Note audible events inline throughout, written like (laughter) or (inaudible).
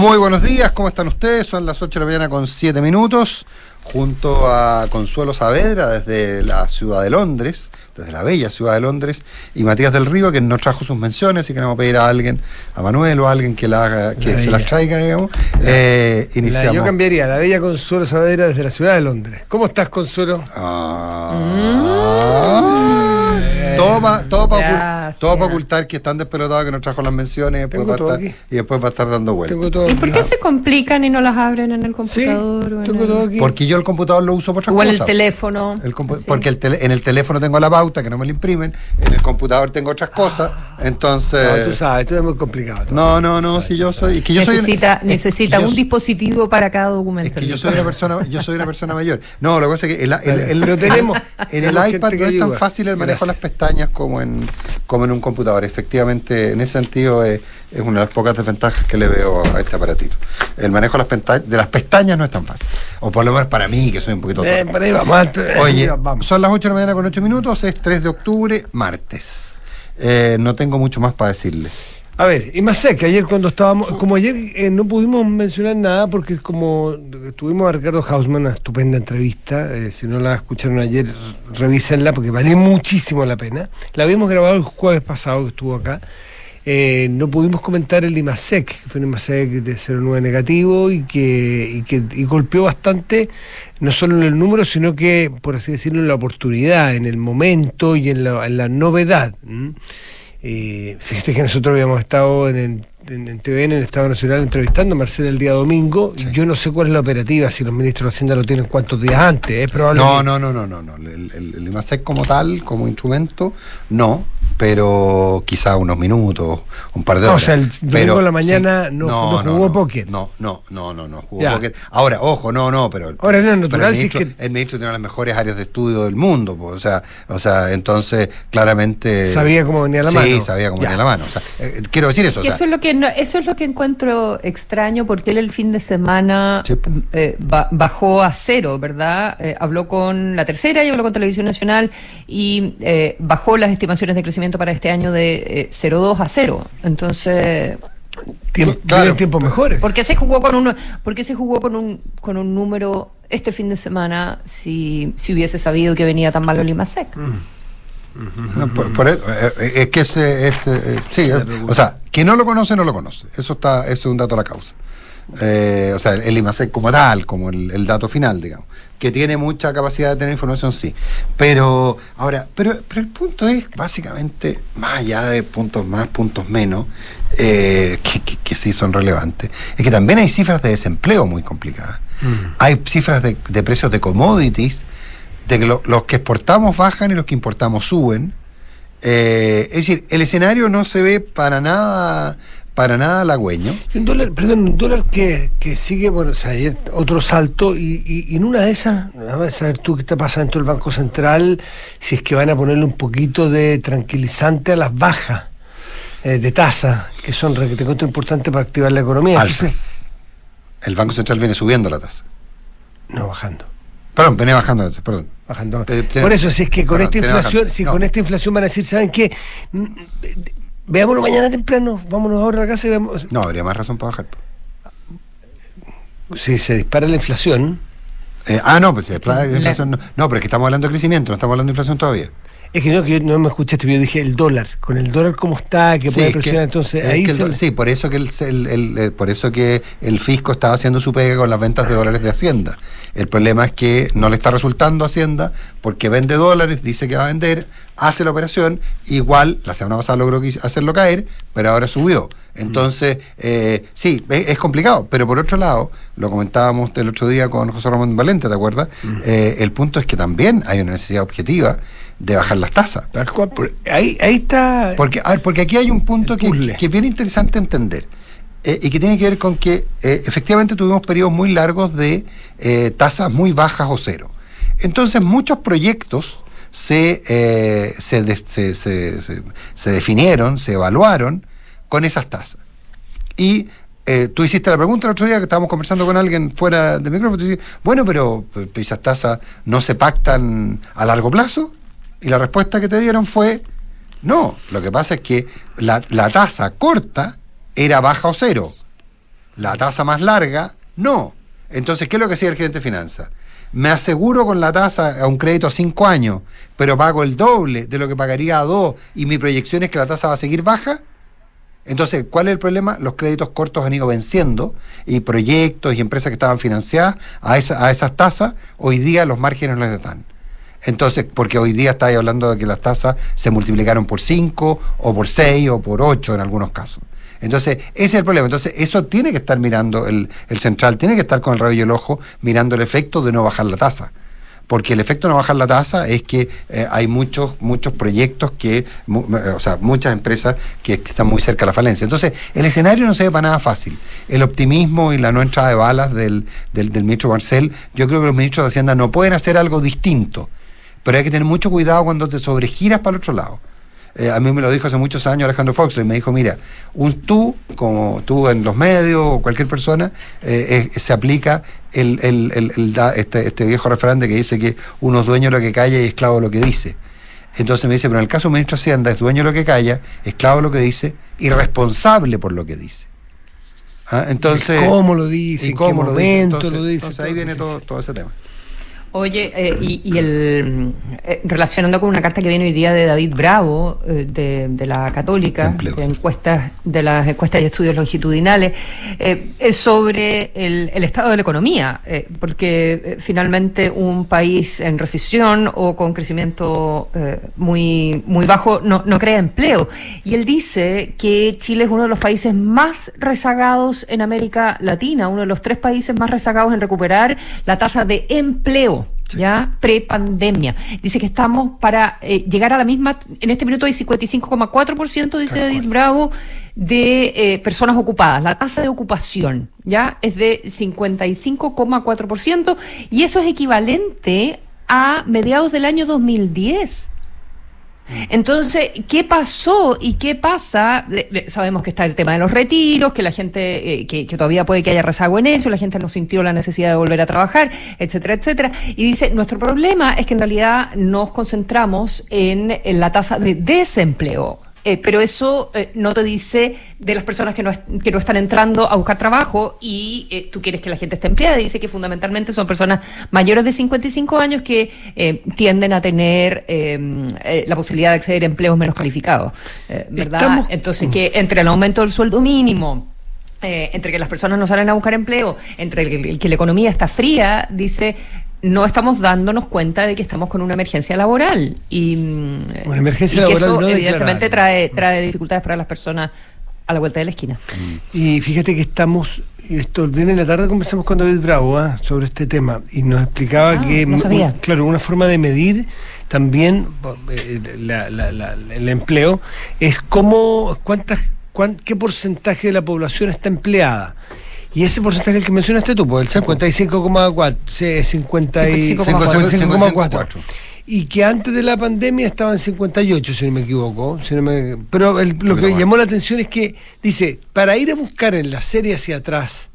Muy buenos días, ¿cómo están ustedes? Son las 8 de la mañana con 7 minutos, junto a Consuelo Saavedra desde la ciudad de Londres, desde la bella ciudad de Londres, y Matías del Río, que nos trajo sus menciones y queremos pedir a alguien, a Manuel o a alguien que, la haga, que La se bella. las traiga, digamos. Eh, La- iniciamos. yo cambiaría la bella Consuelo Saavedra desde la ciudad de Londres. ¿Cómo estás, Consuelo? Ah. Para todo pa todo pa ocultar que están despelotados que nos trajo las menciones y después, Tengo va a todo estar, aquí. y después va a estar dando vueltas. ¿Y por qué se complican y no las abren en el Sí, computador? o en tengo el- todo aquí. Porque yo el computador lo uso por otras O en el teléfono. El compu- Sí. Porque el tele- en el teléfono tengo la pauta que no me la imprimen, en el computador tengo otras cosas, No, entonces... tú sabes, tú es muy complicado. No, no, no, si yo soy... es que yo soy una- necesita es necesita que un dispositivo para cada Es documento. que yo soy una persona, yo soy una persona mayor. No, lo que pasa es que el, el- el- Pero tenemos- en el iPad no es tan fácil el manejo de las Gracias. Pestañas como en, como en un computador. Efectivamente, en ese sentido es, es una de las pocas desventajas que le veo a este aparatito. El manejo de las, de las pestañas no es tan fácil. O por lo menos para mí, que soy un poquito... Eh, ahí vamos. Oye, (laughs) vamos. son las 8 de la mañana con 8 minutos, es 3 de octubre, martes. Eh, no tengo mucho más para decirles. A ver, y más que ayer cuando estábamos, como ayer eh, no pudimos mencionar nada porque como tuvimos a Ricardo Hausman, una estupenda entrevista, eh, si no la escucharon ayer, revísenla porque vale muchísimo la pena. La habíamos grabado el jueves pasado que estuvo acá. Eh, no pudimos comentar el IMASEC, que fue un IMASEC de 0,9 negativo y que, y golpeó bastante, no solo en el número, sino que, por así decirlo, en la oportunidad, en el momento y en la, novedad. Eh, fíjate que nosotros habíamos estado en, en, en- TVN, en el Estado Nacional, entrevistando a Marcela el día domingo. Yo no sé cuál es la operativa, si los ministros de Hacienda lo tienen cuántos días antes. Es probable No, que- no, no, no, no, no. El, el, el IMASEC como tal, como instrumento, no, pero quizá unos minutos, un par de No, o horas. sea, el domingo Pero, en la mañana no- no jugó póker. No, no, no, no, no jugó Ya. póker. Ahora, ojo, no, no, pero. Ahora, no, pero natural, el, si es ministro, que- el ministro tiene las mejores áreas de estudio del mundo, pues, o sea, o sea, entonces claramente. Sabía cómo venía la sí, mano. Sí, sabía cómo Ya. venía la mano. O sea, eh, quiero decir eso. o Que sea, eso es lo que no- eso es lo que encuentro extraño porque él el fin de semana Sí. eh, ba- bajó a cero, ¿verdad? Eh, habló con la tercera y habló con Televisión Nacional y eh, bajó las estimaciones de crecimiento para este año de eh, 0,2 a 0. Entonces, Tiemp- Claro. tiempos mejores. ¿por qué se jugó con un por qué se jugó con un con un número este fin de semana si si hubiese sabido que venía tan malo el IMASEC? No, por- por eso, eh, eh, es que ese, ese, eh, sí, eh, o sea, que no lo conoce, no lo conoce. Eso está, eso es un dato a la causa. Eh, o sea, el, el IMASEC como tal, como el, el dato final, digamos, que tiene mucha capacidad de tener información, sí. Pero, ahora, pero, pero el punto es básicamente, más allá de puntos más, puntos menos, eh, que, que- que sí son relevantes, es que también hay cifras de desempleo muy complicadas. Hay cifras de, de precios de commodities de que lo- los que exportamos bajan y los que importamos suben. Eh, es decir, el escenario no se ve para nada, para nada halagüeño. Un dólar, perdón, un dólar que, que sigue, bueno, o sea, ayer otro salto y, y- y en una de esas, a saber tú qué está pasando dentro del Banco Central, si es que van a ponerle un poquito de tranquilizante a las bajas eh, de tasa, que son que te encuentro importante para activar la economía. Entonces. El Banco Central viene subiendo la tasa. no, bajando. Perdón, viene bajando, perdón. Bajando. Por eso, si es que con perdón, esta inflación, si No. con esta inflación van a decir, ¿saben qué? Veámoslo mañana temprano, vámonos ahora a la casa y veamos. No, habría más razón para bajar. Si se dispara la inflación, Eh, ah, no, pues eh, la La- inflación no. No, pero es que estamos hablando de crecimiento, no estamos hablando de inflación todavía. Es que no, que yo no me escuchaste, pero yo dije el dólar. Con el dólar como está, que Sí, puede que- presionar, entonces es ahí que el se- do- sí, por eso que el, el- el- eh, por eso que el fisco estaba haciendo su pega con las ventas de dólares de Hacienda. El problema es que no le está resultando a Hacienda porque vende dólares, dice que va a vender, hace la operación, igual la semana pasada logró hacerlo caer, pero ahora subió. Entonces, eh, sí, es, es complicado, pero por otro lado, lo comentábamos el otro día con José Ramón Valente, ¿te acuerdas? Eh, el punto es que también hay una necesidad objetiva de bajar las tasas. Tal cual, por- ahí, ahí está. Porque, a ver, porque aquí hay un punto que, que es bien interesante entender. eh, y que tiene que ver con que eh, efectivamente tuvimos periodos muy largos de eh, tasas muy bajas o cero. Entonces muchos proyectos se, se, se- se- definieron, se evaluaron con esas tasas. Y eh, tú hiciste la pregunta el otro día que estábamos conversando con alguien fuera del micrófono. tú dices, bueno, pero esas tasas no se pactan a largo plazo. Y la respuesta que te dieron fue, no, lo que pasa es que la, tasa corta era baja o cero. La tasa más larga, no. Entonces, ¿qué es lo que hacía el gerente de finanzas? Me aseguro con la tasa a un crédito a cinco años, pero pago el doble de lo que pagaría a dos y mi proyección es que la tasa va a seguir baja. Entonces, ¿cuál es el problema? Los créditos cortos han ido venciendo y proyectos y empresas que estaban financiadas a, esa, a esas tasas, hoy día los márgenes no les están. Entonces, porque hoy día estáis hablando de que las tasas se multiplicaron por 5 o por 6 o por 8 en algunos casos. Entonces, ese es el problema. Entonces, eso tiene que estar mirando el, el central, tiene que estar con el rayo y el ojo mirando el efecto de no bajar la tasa porque el efecto de no bajar la tasa es que eh, hay muchos muchos proyectos que, o sea, muchas empresas que, están muy cerca de la falencia. Entonces, el escenario no se ve para nada fácil. El optimismo y la no entrada de balas del, del, del ministro Marcel, yo creo que los ministros de Hacienda no pueden hacer algo distinto, pero hay que tener mucho cuidado cuando te sobregiras para el otro lado. Eh, a mí me lo dijo hace muchos años Alejandro Foxley, me dijo, mira, un tú, como tú en los medios o cualquier persona, eh, se aplica el, este, este, viejo refrán que dice que uno es dueño de lo que calla y esclavo de lo que dice. Entonces me dice, pero en el caso del ministro Hacienda es dueño de lo que calla, esclavo de lo que dice y responsable por lo que dice. ¿Ah? Entonces, ¿Cómo lo dice? cómo lo dice? Entonces, ahí viene todo, todo ese tema. Oye, eh, y, el eh, relacionando con una carta que viene hoy día de David Bravo, eh, de, la Católica, de encuestas, de las encuestas y estudios longitudinales, es sobre el, estado de la economía, porque finalmente un país en recesión o con crecimiento muy, muy bajo no, no crea empleo. Y él dice que Chile es uno de los países más rezagados en América Latina, uno de los tres países más rezagados en recuperar la tasa de empleo ya pre-pandemia. Dice que estamos para eh, llegar a la misma, en este minuto hay 55,4%, dice Edith Bravo, de eh, personas ocupadas. La tasa de ocupación ya es de 55,4% y eso es equivalente a mediados del año 2010. Entonces, ¿qué pasó y qué pasa? Sabemos que está el tema de los retiros, que la gente, eh, que, todavía puede que haya rezago en eso, la gente no sintió la necesidad de volver a trabajar, etcétera, etcétera. Y dice, nuestro problema es que en realidad nos concentramos en la tasa de desempleo. Eh, pero eso eh, no te dice de las personas que no, que no están entrando a buscar trabajo y eh, tú quieres que la gente esté empleada. Dice que fundamentalmente son personas mayores de 55 años que tienden a tener em, la posibilidad de acceder a empleos menos calificados, ¿verdad? Entonces, que entre el aumento del sueldo mínimo, entre que las personas no salen a buscar empleo, entre que la economía está fría, dice, no estamos dándonos cuenta de que estamos con una emergencia laboral y, mm, una emergencia laboral eso evidentemente trae, trae dificultades para las personas a la vuelta de la esquina. Y fíjate que estamos, esto viene en la tarde conversamos con David Bravo ¿ah? sobre este tema y nos explicaba ah, que, claro, una forma de medir también eh, el empleo es cómo, cuántas, qué porcentaje de la población está empleada. Y ese porcentaje el que mencionaste tú, pues el 55,4, 55,4. Y que antes de la pandemia estaba en 58, si no me equivoco. pero lo que llamó la atención es que dice, para ir a buscar en la serie hacia atrás,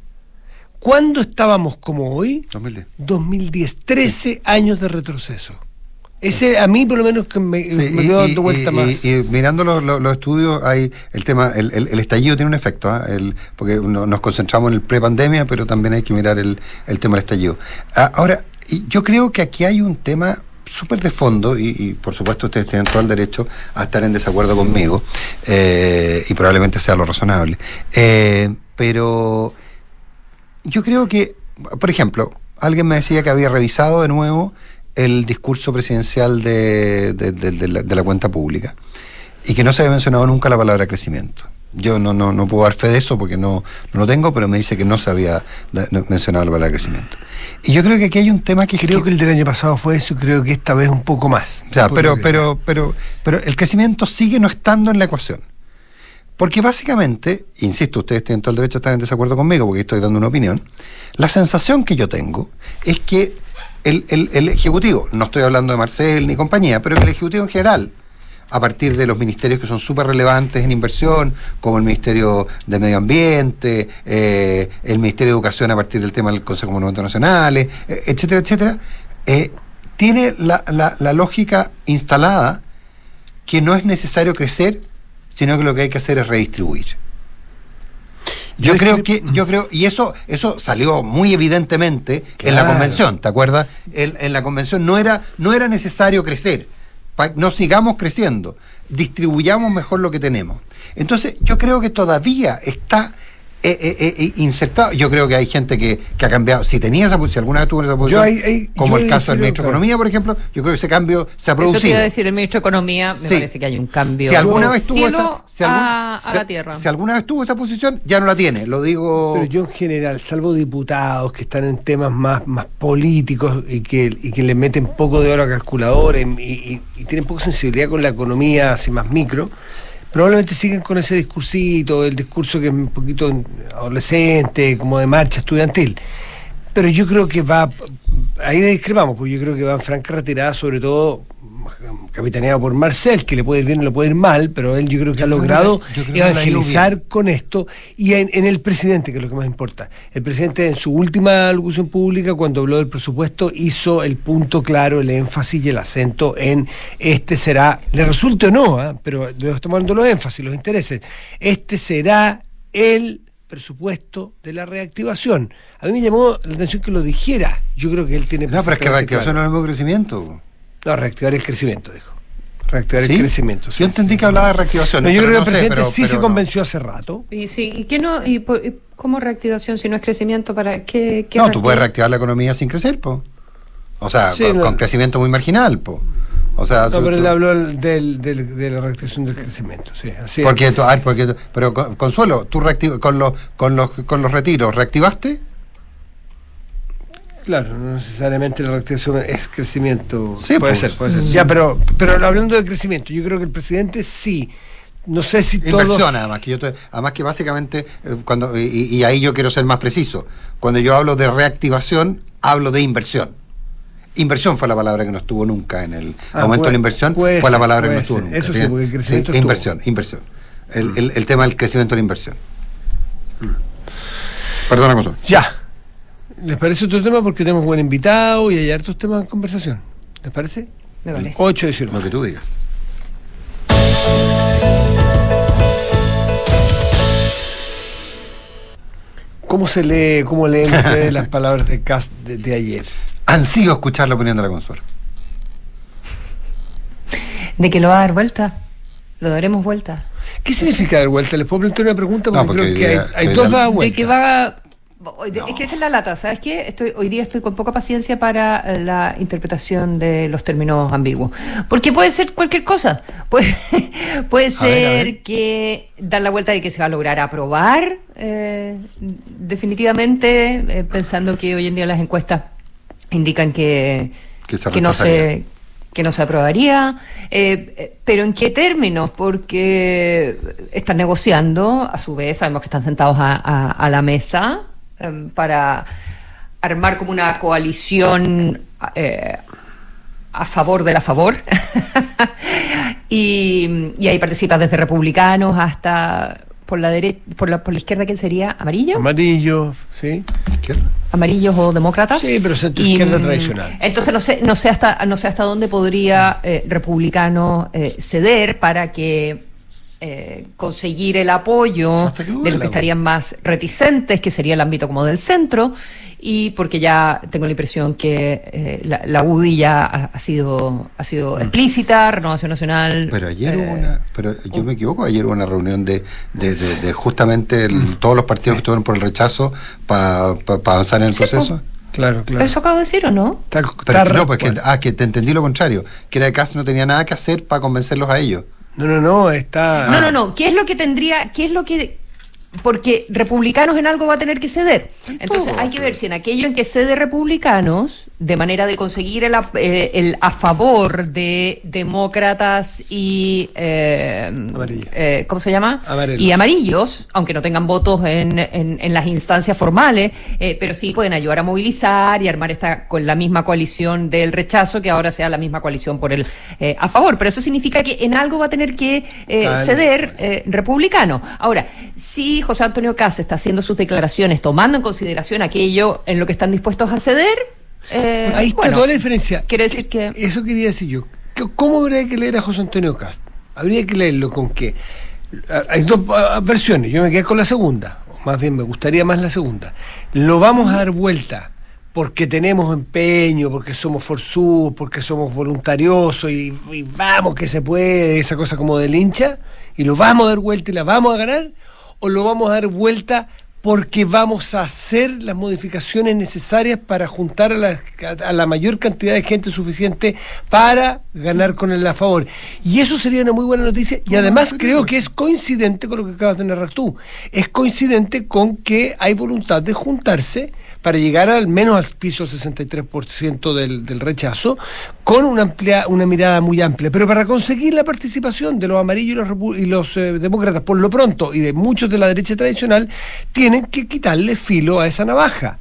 ¿cuándo estábamos como hoy? 2010. 2010, 13 años de retroceso. Ese a mí por lo menos que me, dio dando vuelta más. Y, mirando los, estudios, hay el tema, el, estallido tiene un efecto, ¿ah? porque nos concentramos en el pre-pandemia, pero también hay que mirar el, tema del estallido. Ah, ahora, yo creo que aquí hay un tema súper de fondo, y, por supuesto ustedes tienen todo el derecho a estar en desacuerdo conmigo, eh, y probablemente sea lo razonable. Eh, pero yo creo que, por ejemplo, alguien me decía que había revisado de nuevo el discurso presidencial de, la, cuenta pública y que no se había mencionado nunca la palabra crecimiento. Yo no, no, no puedo dar fe de eso porque no, no lo tengo, pero me dice que no se había mencionado la palabra crecimiento. Y yo creo que aquí hay un tema que... Creo que, el del año pasado fue eso, creo que esta vez un poco más. O sea, pero, pero, pero, pero el crecimiento sigue no estando en la ecuación. Porque básicamente, insisto, ustedes tienen todo el derecho a estar en desacuerdo conmigo porque estoy dando una opinión, la sensación que yo tengo es que el, Ejecutivo, no estoy hablando de Marcel ni compañía, pero el Ejecutivo en general, a partir de los ministerios que son súper relevantes en inversión, como el Ministerio de Medio Ambiente, eh, el Ministerio de Educación a partir del tema del Consejo de Monumentos Nacionales, eh, etcétera, etcétera, eh, tiene la, la lógica instalada que no es necesario crecer, sino que lo que hay que hacer es redistribuir. Yo creo que, yo creo, y eso, eso salió muy evidentemente en la convención, ¿te acuerdas? En, en, la convención no era, no era necesario crecer, no sigamos creciendo, distribuyamos mejor lo que tenemos. Entonces, yo creo que todavía está insertado. Yo creo que hay gente que, ha cambiado. Si tenía esa posición, alguna vez tuvo esa posición, como el caso del ministro de Economía, por ejemplo, yo creo que ese cambio se ha producido. Eso quiero decir, el ministro de Economía, me parece que hay un cambio. Si alguna vez tuvo esa, si alguna, a, la tierra. si alguna vez tuvo esa posición, ya no la tiene. Lo digo. Pero yo en general, salvo diputados que están en temas más, más políticos y que, y que le meten poco de oro a calculadores y, y tienen poca sensibilidad con la economía así más micro probablemente siguen con ese discursito, el discurso que es un poquito adolescente, como de marcha estudiantil. Pero yo creo que va, ahí discrepamos, porque yo creo que va en franca retirada, sobre todo capitaneado por Marcel, que le puede ir bien o le puede ir mal, pero él yo creo que ha logrado evangelizar con esto y en, el presidente, que es lo que más importa. El presidente en su última locución pública, cuando habló del presupuesto, hizo el punto claro, el énfasis y el acento en este será, le resulte o no, ¿ah? pero estamos hablando los énfasis, los intereses, este será el presupuesto de la reactivación. A mí me llamó la atención que lo dijera. Yo creo que él tiene... No, pero es que reactivación no es el mismo crecimiento. No, reactivar el crecimiento, dijo. Reactivar el crecimiento. yo entendí que hablaba de reactivación. yo creo que el presidente sí se convenció hace rato. Y sí, ¿y qué no? Y, ¿Cómo reactivación si no es crecimiento? para qué, No, tú puedes reactivar la economía sin crecer, po. O sea, con, crecimiento muy marginal, po. O sea, no, pero él habló del, del, de la reactivación del crecimiento, sí. Así porque, tú, porque, pero Consuelo, tú con los, con los, con los retiros, ¿reactivaste? Claro, no necesariamente la reactivación es crecimiento. Sí, puede pues. ser, puede ser. Ya, pero, pero hablando de crecimiento, yo creo que el presidente sí. No sé si todo. Inversión, además, que yo además que básicamente, eh, cuando y, ahí yo quiero ser más preciso. Cuando yo hablo de reactivación, hablo de inversión. Inversión fue la palabra que no estuvo nunca en el ah, aumento de la inversión, fue la palabra que no estuvo nunca. Eso sí, porque el crecimiento sí, Inversión, inversión. El, el, el, tema del crecimiento de la inversión. Perdona, cosa. Ya. ¿Les parece otro tema? Porque tenemos buen invitado y hay hartos temas en conversación. ¿Les parece? Me parece. 8 de Lo que tú digas. ¿Cómo se lee, cómo leen ustedes las palabras de Cast de, ayer? Ansío escuchar la opinión de la consola. De que lo va a dar vuelta. Lo daremos vuelta. ¿Qué significa dar vuelta? Les puedo plantear una pregunta porque, creo que hay, hay dos dadas vuelta. De que va es que esa es la lata, ¿sabes qué? Estoy, hoy día estoy con poca paciencia para eh, la interpretación de los términos ambiguos. Porque puede ser cualquier cosa. (laughs) Puede, puede ser que dar la vuelta de que se va a lograr aprobar, eh, definitivamente, eh, pensando que hoy en día las encuestas indican que, que, no se que no se aprobaría, pero ¿en qué términos? Porque están negociando, a su vez sabemos que están sentados a la mesa, Em, para armar como una coalición eh, a favor de la favor. (laughs) y, y, ahí participa desde republicanos hasta por la derecha, por la, por la izquierda, ¿quién sería? ¿Amarillo? Amarillo, sí. ¿Amarillos o demócratas? Sí, pero centro izquierda tradicional. Entonces no sé, no sé hasta, no sé hasta dónde podría eh, republicano eh, ceder para que eh, conseguir el apoyo de los que estarían más reticentes, que sería el ámbito como del centro, y porque ya tengo la impresión que eh, la, UDI ya ha, sido ha sido mm. explícita, Renovación Nacional. Pero ayer hubo eh, una, pero yo me equivoco, ayer hubo una reunión de, de, justamente mm. todos los partidos que estuvieron por el rechazo para avanzar en el proceso. Claro, claro. ¿Eso acabo de decir o no? pero, no, pues que, ah, que te entendí lo contrario, que era de caso no tenía nada que hacer para convencerlos a ellos. No, no, no, está. No, no, no. ¿Qué es lo que tendría, qué es lo que porque republicanos en algo va a tener que ceder. Entonces hay que ver si en aquello en que cede republicanos, de manera de conseguir el, eh, el a favor de demócratas y... Eh, eh, ¿Cómo se llama? Y amarillos, aunque no tengan votos en, en, las instancias formales, pero sí pueden ayudar a movilizar y armar esta con la misma coalición del rechazo, que ahora sea la misma coalición por el a favor. Pero eso significa que en algo va a tener que ceder republicano. Ahora, si José Antonio Cas está haciendo sus declaraciones tomando en consideración aquello en lo que están dispuestos a ceder. Eh, Ahí está toda la diferencia. Quiere decir que. Eso quería decir yo. ¿Cómo habría que leer a José Antonio Cast? Habría que leerlo con qué. Hay dos versiones, yo me quedé con la segunda. más bien me gustaría más la segunda. Lo vamos a dar vuelta porque tenemos empeño, porque somos forzudos, porque somos voluntariosos y, y, vamos que se puede, esa cosa como del hincha, y lo vamos a dar vuelta y la vamos a ganar, o lo vamos a dar vuelta porque vamos a hacer las modificaciones necesarias para juntar a la, a la, mayor cantidad de gente suficiente para ganar con el a favor. Y eso sería una muy buena noticia y además creo que es coincidente con lo que acabas de narrar tú. Es coincidente con que hay voluntad de juntarse para llegar al menos al piso 63% del, del rechazo, con una, amplia, una mirada muy amplia. Pero para conseguir la participación de los amarillos y los, y los eh, demócratas, por lo pronto, y de muchos de la derecha tradicional, tienen que quitarle filo a esa navaja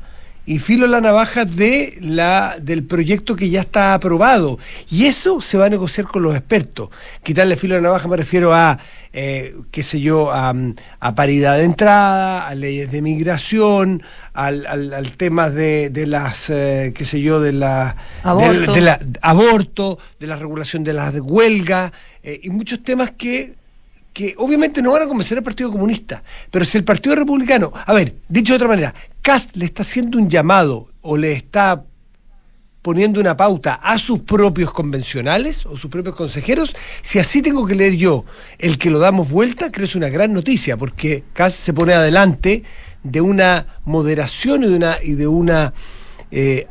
y filo la navaja de la, del proyecto que ya está aprobado. Y eso se va a negociar con los expertos. Quitarle filo a la navaja me refiero a, eh, qué sé yo, a, a, paridad de entrada, a leyes de migración, al, al, al tema de, de las, eh, qué sé yo, de la aborto, de, de la, aborto, de la regulación de las huelgas, eh, y muchos temas que que obviamente no van a convencer al Partido Comunista, pero si el Partido Republicano, a ver, dicho de otra manera, Cast le está haciendo un llamado o le está poniendo una pauta a sus propios convencionales o sus propios consejeros, si así tengo que leer yo el que lo damos vuelta, creo que es una gran noticia, porque Cast se pone adelante de una moderación y de una, eh,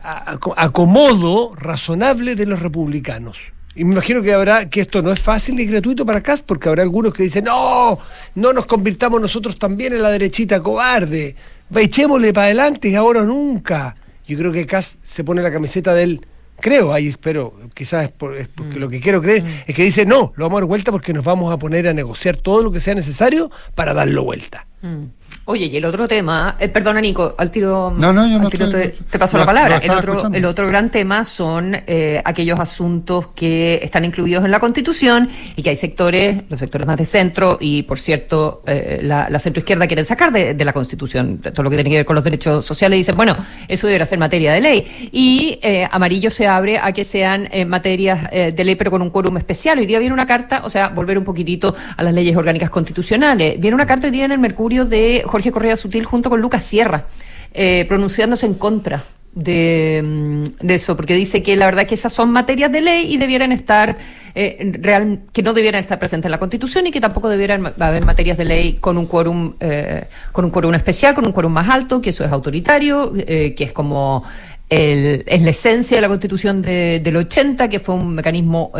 acomodo razonable de los republicanos. Y me imagino que habrá que esto no es fácil ni gratuito para Cast, porque habrá algunos que dicen, no, no nos convirtamos nosotros también en la derechita cobarde, echémosle para adelante y ahora o nunca. Yo creo que Cast se pone la camiseta del, creo, ahí espero, quizás es, por, es porque mm. lo que quiero creer, mm. es que dice, no, lo vamos a dar vuelta porque nos vamos a poner a negociar todo lo que sea necesario para darlo vuelta. Mm. Oye, y el otro tema, eh, perdona Nico, al tiro, no, no, yo no estoy, te, te, paso la palabra. el, otro, el otro gran tema son eh, aquellos asuntos que están incluidos en la Constitución y que hay sectores, los sectores más de centro y, por cierto, eh, la, la centroizquierda quieren sacar de, de, la Constitución todo lo que tiene que ver con los derechos sociales y dicen, bueno, eso deberá ser materia de ley. Y eh, Amarillo se abre a que sean materias de ley pero con un quórum especial. Hoy día viene una carta, o sea, volver un poquitito a las leyes orgánicas constitucionales. Viene una carta hoy día en el Mercurio de Jorge Correa Sutil junto con Lucas Sierra, eh, pronunciándose en contra de, de, eso, porque dice que la verdad que esas son materias de ley y debieran estar, eh, que no debieran estar presentes en la Constitución y que tampoco debieran haber materias de ley con un quórum, eh, con un quórum especial, con un quórum más alto, que eso es autoritario, eh, que es como el, es la esencia de la Constitución de, del 80, que fue un mecanismo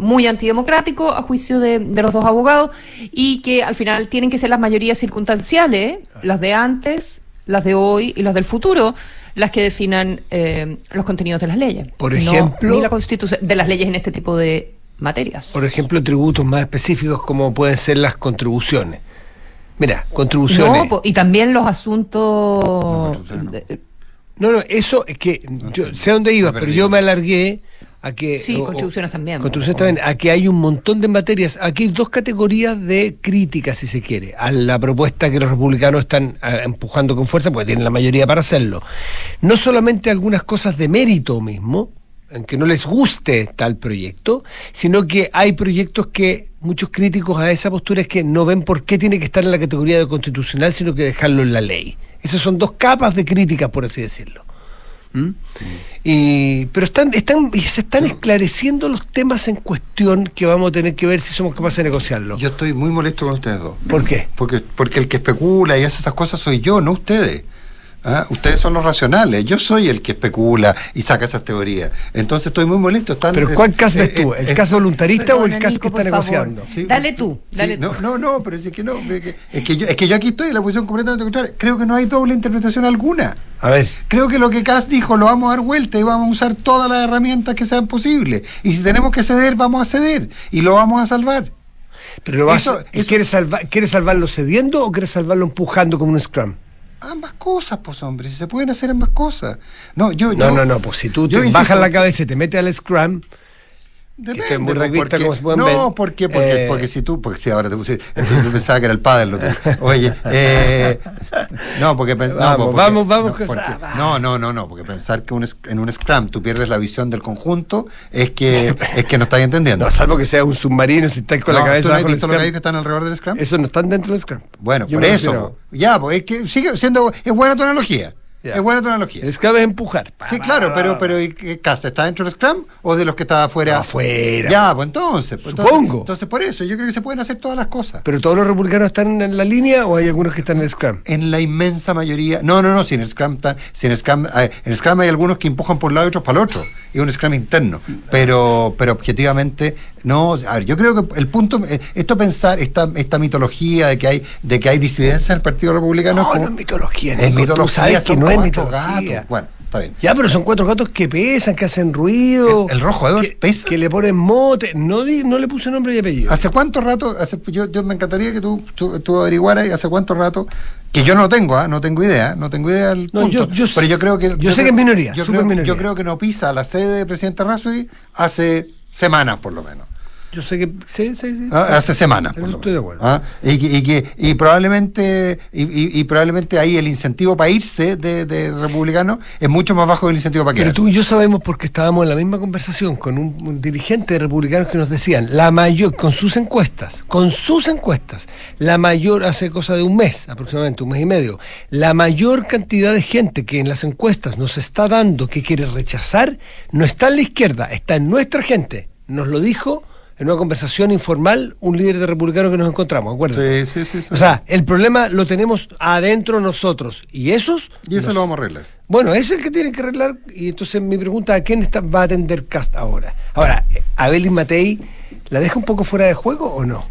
muy antidemocrático a juicio de, de, los dos abogados y que al final tienen que ser las mayorías circunstanciales, las de antes, las de hoy y las del futuro, las que definan eh, los contenidos de las leyes. Por ejemplo, no, ni la constitución de las leyes en este tipo de materias. Por ejemplo, tributos más específicos como pueden ser las contribuciones. Mira, contribuciones. No, y también los asuntos. No, no, eso es que yo sé dónde iba, pero yo me alargué a que sí, o, también, contribuciones también a que hay un montón de materias aquí hay dos categorías de críticas si se quiere a la propuesta que los republicanos están uh, empujando con fuerza porque tienen la mayoría para hacerlo. No solamente algunas cosas de mérito mismo en que no les guste tal proyecto sino que hay proyectos que muchos críticos a esa postura es que no ven por qué tiene que estar en la categoría de constitucional sino que dejarlo en la ley. Esas son dos capas de críticas por así decirlo ¿Mm? Y, pero están, están, se están esclareciendo los temas en cuestión que vamos a tener que ver si somos capaces de negociarlo. Yo estoy muy molesto con ustedes dos. ¿Por qué? Porque, porque el que especula y hace esas cosas soy yo, no ustedes. ¿Ah? Ustedes son los racionales, yo soy el que especula y saca esas teorías. Entonces estoy muy molesto. Están, pero ¿cuál caso ves tú? ¿El caso voluntarista Perdona, o el caso Nico, que está negociando? Sí, dale tú, dale sí, tú. No, no, no, pero es que no. Es que, es que, yo, es que yo aquí estoy en la posición completamente contraria. Creo que no hay doble interpretación alguna. A ver. Creo que lo que Cass dijo lo vamos a dar vuelta y vamos a usar todas las herramientas que sean posibles. Y si tenemos que ceder, vamos a ceder. Y lo vamos a salvar. Pero lo vas, eso, eso, ¿quieres, salva, ¿quieres salvarlo cediendo o quieres salvarlo empujando como un scrum? Ambas cosas, pues hombre, si se pueden hacer ambas cosas. No, yo, no, yo, no, no, pues si tú te bajas la cabeza y te metes al Scrum, Depende, muy porque, como se no, ver. porque, porque, eh, porque si tú, porque si ahora te puse, (laughs) yo pensaba que era el padre, lo que, oye, eh, No, porque no, Vamos, porque- vamos, vamos, no, que- porque- no, no, no, no, porque pensar que un en un Scrum tú pierdes la visión del conjunto es que es que no estás entendiendo. (laughs) No, salvo que sea un submarino, si estáis con No, la cabeza ¿Tú no has visto los que están alrededor del Scrum? Eso no están dentro del Scrum. Bueno, Yo por eso. Ya, pues es que sigue siendo. Es buena tu analogía. Es buena tu analogía. El Scrum es empujar. Sí, claro, pero, pero ¿y qué casa? ¿Está dentro del Scrum o de los que está afuera? Afuera. Ya, pues entonces. pues, Supongo. Entonces, entonces, por eso, yo creo que se pueden hacer todas las cosas. ¿Pero todos los republicanos están en la línea o hay algunos que están en el Scrum? En la inmensa mayoría. No, no, no, si en el Scrum, está- si en el Scrum, eh, en el Scrum hay algunos que empujan por un lado y otros para el otro. Es un Scrum interno. Pero, pero objetivamente, no. A ver, yo creo que el punto, eh, esto pensar, esta, esta mitología de que hay, de que hay disidencia en el Partido Republicano. No, como- no es mitología. Es tú mitología, sabes que no es cuatro mitología. gatos. Bueno, está bien. Ya, pero son cuatro gatos que pesan, que hacen ruido. El- el rojo Edwards que, pesa. Que le ponen mote. No, no le puse nombre y apellido. ¿Hace cuánto rato? Hace, yo, yo me encantaría que tú, tú, tú averiguaras hace cuánto rato, que yo no tengo, ¿ah? no tengo idea, no tengo idea del No, punto, yo- yo pero yo creo que yo sé creo- que es minoría, yo creo, minoría. yo creo que no pisa la sede del presidente Razzoli hace semanas por lo menos. Yo sé que. Sí, sí, sí. Ah, Hace por eso estoy de acuerdo. Ah, Y, y, y probablemente y, probablemente ahí el incentivo para irse de, de republicano es mucho más bajo que el incentivo para Pero quedarse. tú y yo sabemos porque estábamos en la misma conversación con un, un dirigente de republicanos que nos decían, la mayor, con sus encuestas, con sus encuestas, la mayor, hace cosa de un mes, aproximadamente un mes y medio, la mayor cantidad de gente que en las encuestas nos está dando que quiere rechazar, no está en la izquierda, está en nuestra gente. Nos lo dijo en una conversación informal un líder de republicanos que nos encontramos, acuérdate. Sí, sí, sí, sí. O sea, el problema lo tenemos adentro nosotros. Y esos... y eso nos- lo vamos a arreglar. bueno, es el que tiene que arreglar. Y entonces mi pregunta, ¿a quién está- va a atender Cast ahora? Ahora, eh, ¿Abel Matei la deja un poco fuera de juego o no?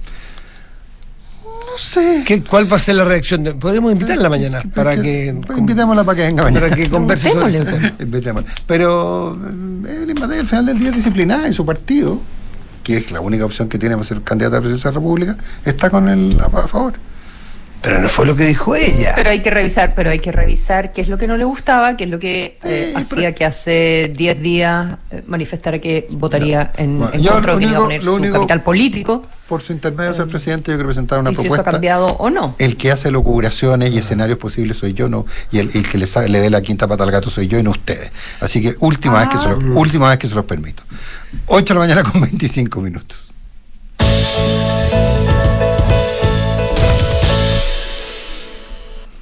No sé. ¿Qué, ¿Cuál va a ser la reacción? de- Podemos invitarla mañana para que... Pues invitémosla para que venga mañana. Para que (laughs) converse sobre. Pero eh, Evelyn Matei al final del día es disciplinada y su partido, que es la única opción que tiene para ser candidata a la presidencia de la República, está con el a, favor. Pero no fue lo que dijo ella. Pero hay que revisar, pero hay que revisar qué es lo que no le gustaba, qué es lo que eh, Eh, hacía que hace 10 días eh, manifestara que votaría en, Bueno, en contra lo o que iba a único- poner lo su único- capital político Por su intermedio, ser presidente, yo quiero presentar una y si eso ha propuesta. cambiado o no. El que hace locuraciones y escenarios posibles soy yo, no, y el, el que le, dé la quinta pata al gato soy yo y no ustedes. Así que última vez que se Ah. lo- última vez que se los permito. 8 de la mañana (laughs) con 25 minutos.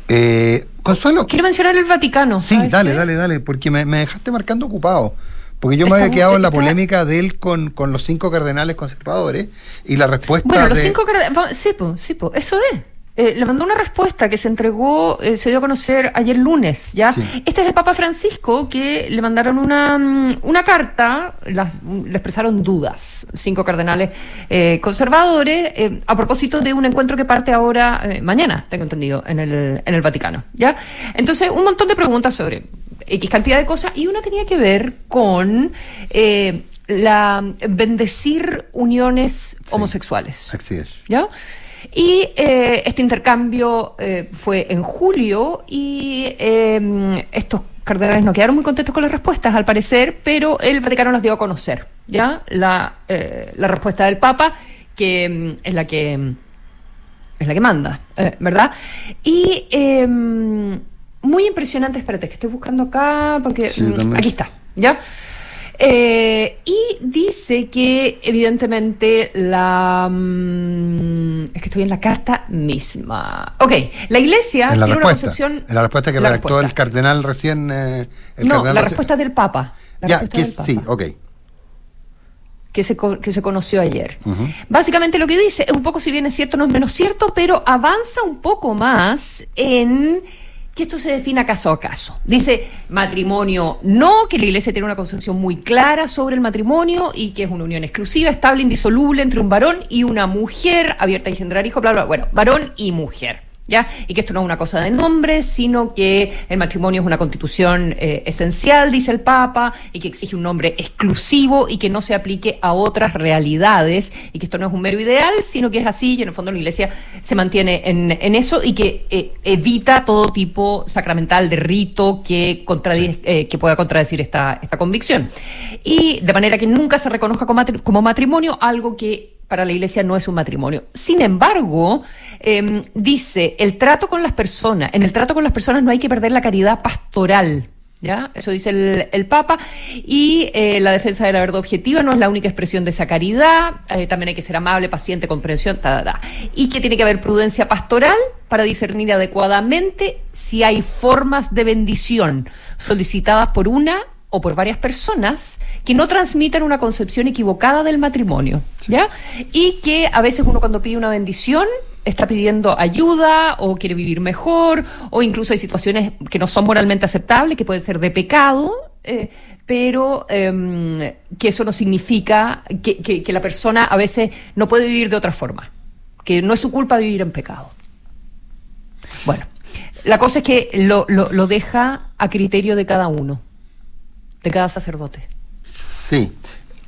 Eh, Consuelo, Quiero mencionar el Vaticano. sí, ¿sabes dale, qué? dale, dale, porque me, me dejaste marcando ocupado. Porque yo me había quedado en la polémica de él con, con los cinco cardenales conservadores y la respuesta Bueno, los de- cinco cardenales. Sí, po, sí, po, eso es. Eh, le mandó una respuesta que se entregó, eh, se dio a conocer ayer lunes, ¿ya? Sí. Este es el Papa Francisco que le mandaron una, mm, una carta, le expresaron dudas, cinco cardenales eh, conservadores, a propósito de un encuentro que parte ahora, mañana, tengo entendido, en el, en el Vaticano, ¿ya? Entonces, un montón de preguntas sobre X cantidad de cosas y una tenía que ver con eh, la bendecir uniones homosexuales. Así es. ¿Ya? Y eh, este intercambio eh, fue en julio y eh, estos cardenales no quedaron muy contentos con las respuestas, al parecer, pero el Vaticano nos dio a conocer ya la, la respuesta del Papa, que mm, es la que mm, es la que manda, ¿verdad? Y muy impresionante, espérate, que estoy buscando acá, porque Sí, mm, aquí está, ¿ya? Eh, y dice que evidentemente la... mm, es que estoy en la carta misma. Ok, la iglesia En la tiene una respuesta. concepción... En la respuesta que la redactó respuesta. el cardenal recién. eh, el no, cardenal la respuesta del Papa. La Ya, respuesta que del es- Papa. sí, ok. que se, que se conoció ayer. Básicamente lo que dice es un poco, si bien es cierto, no es menos cierto, pero avanza un poco más en que esto se defina caso a caso. Dice matrimonio no, que la iglesia tiene una concepción muy clara sobre el matrimonio y que es una unión exclusiva, estable, indisoluble entre un varón y una mujer, abierta a engendrar hijos, bla, bla, bueno, varón y mujer. ¿Ya? Y que esto no es una cosa de nombre, sino que el matrimonio es una constitución eh, esencial, dice el Papa, y que exige un nombre exclusivo y que no se aplique a otras realidades, y que esto no es un mero ideal, sino que es así, y en el fondo la Iglesia se mantiene en, en eso y que eh, evita todo tipo sacramental de rito que, eh, que pueda contradecir esta, esta convicción. Y de manera que nunca se reconozca como matrimonio algo que para la iglesia no es un matrimonio. Sin embargo, em, dice, el trato con las personas, en el trato con las personas no hay que perder la caridad pastoral. ¿Ya? Eso dice el, Papa. Y eh, la defensa de la verdad objetiva no es la única expresión de esa caridad. Eh, también hay que ser amable, paciente, comprensión, ta, ta, ta. Y que tiene que haber prudencia pastoral para discernir adecuadamente si hay formas de bendición solicitadas por una o por varias personas que no transmitan una concepción equivocada del matrimonio, ¿ya? Y que a veces uno cuando pide una bendición está pidiendo ayuda o quiere vivir mejor o incluso hay situaciones que no son moralmente aceptables, que pueden ser de pecado, eh, pero em, que eso no significa que, que- que la persona a veces no puede vivir de otra forma, que no es su culpa vivir en pecado. Bueno, la cosa es que lo, lo- lo deja a criterio de cada uno, de cada sacerdote. Sí.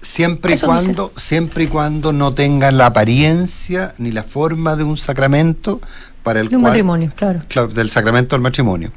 Siempre y cuando, siempre y cuando no tengan la apariencia ni la forma de un sacramento para el De un cual- matrimonio, claro. Claro, del sacramento del matrimonio.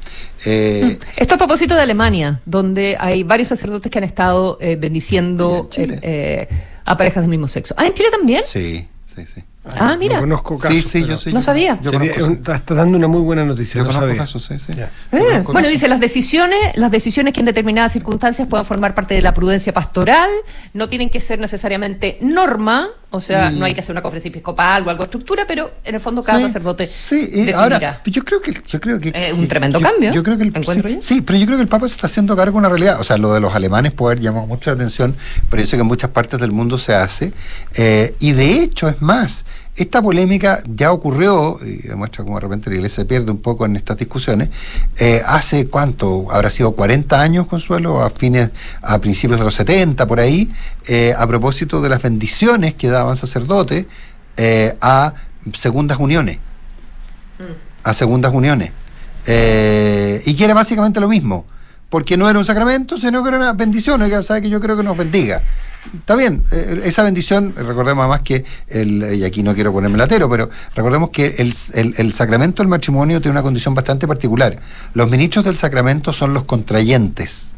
Eh, Esto a propósito de Alemania, donde hay varios sacerdotes que han estado eh, bendiciendo eh, eh, a parejas del mismo sexo. Ah, en Chile también. Sí, sí, sí. Ah, mira. No conozco casos. Sí, sí, yo sí. No yo- sabía. Yo sería estás dando una muy buena noticia. yo no conozco sabía. casos, sí, sí. Eh, bueno, casos. dice, las decisiones, las decisiones que en determinadas circunstancias puedan formar parte de la prudencia pastoral, no tienen que ser necesariamente norma, o sea, Y- no hay que hacer una conferencia episcopal o algo de estructura, pero en el fondo cada Sí, sacerdote Sí, y ahora, yo creo que. Yo creo que Eh, un tremendo yo- cambio, Yo creo que el, sí, sí, pero yo creo que el Papa se está haciendo cargo de una realidad. O sea, lo de los alemanes puede haber llamado mucho la atención, pero yo sé que en muchas partes del mundo se hace. eh, y de hecho, es más, esta polémica ya ocurrió, y demuestra cómo de repente la iglesia se pierde un poco en estas discusiones, eh, hace cuánto, habrá sido 40 años, Consuelo, a fines, a principios de los 70, por ahí, eh, a propósito de las bendiciones que daban sacerdotes eh, a segundas uniones. A segundas uniones. Y quiere básicamente lo mismo, porque no era un sacramento, sino que era una bendición. Oiga, sabe que yo creo que nos bendiga. Está bien, eh, esa bendición, recordemos además que, el, y aquí no quiero ponerme latero, pero recordemos que el, el- el sacramento del matrimonio tiene una condición bastante particular. Los ministros del sacramento son los contrayentes.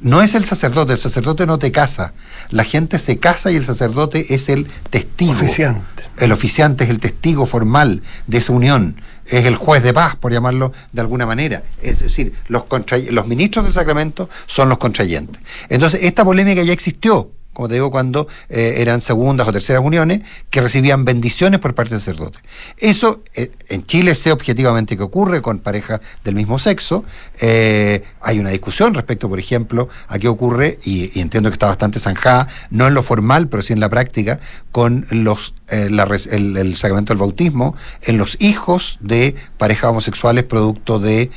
No es el sacerdote, el sacerdote no te casa. La gente se casa y el sacerdote es el testigo. Oficiante. El oficiante es el testigo formal de esa unión, es el juez de paz, por llamarlo de alguna manera. Es decir, los, los ministros del sacramento son los contrayentes. Entonces, esta polémica ya existió, como te digo, cuando eh, eran segundas o terceras uniones que recibían bendiciones por parte del sacerdote. Eso eh, en Chile sé objetivamente que ocurre con parejas del mismo sexo. Eh, hay una discusión respecto, por ejemplo, a qué ocurre, y, entiendo que está bastante zanjada, no en lo formal, pero sí en la práctica, con los la el, el sacramento del bautismo en los hijos de parejas homosexuales producto de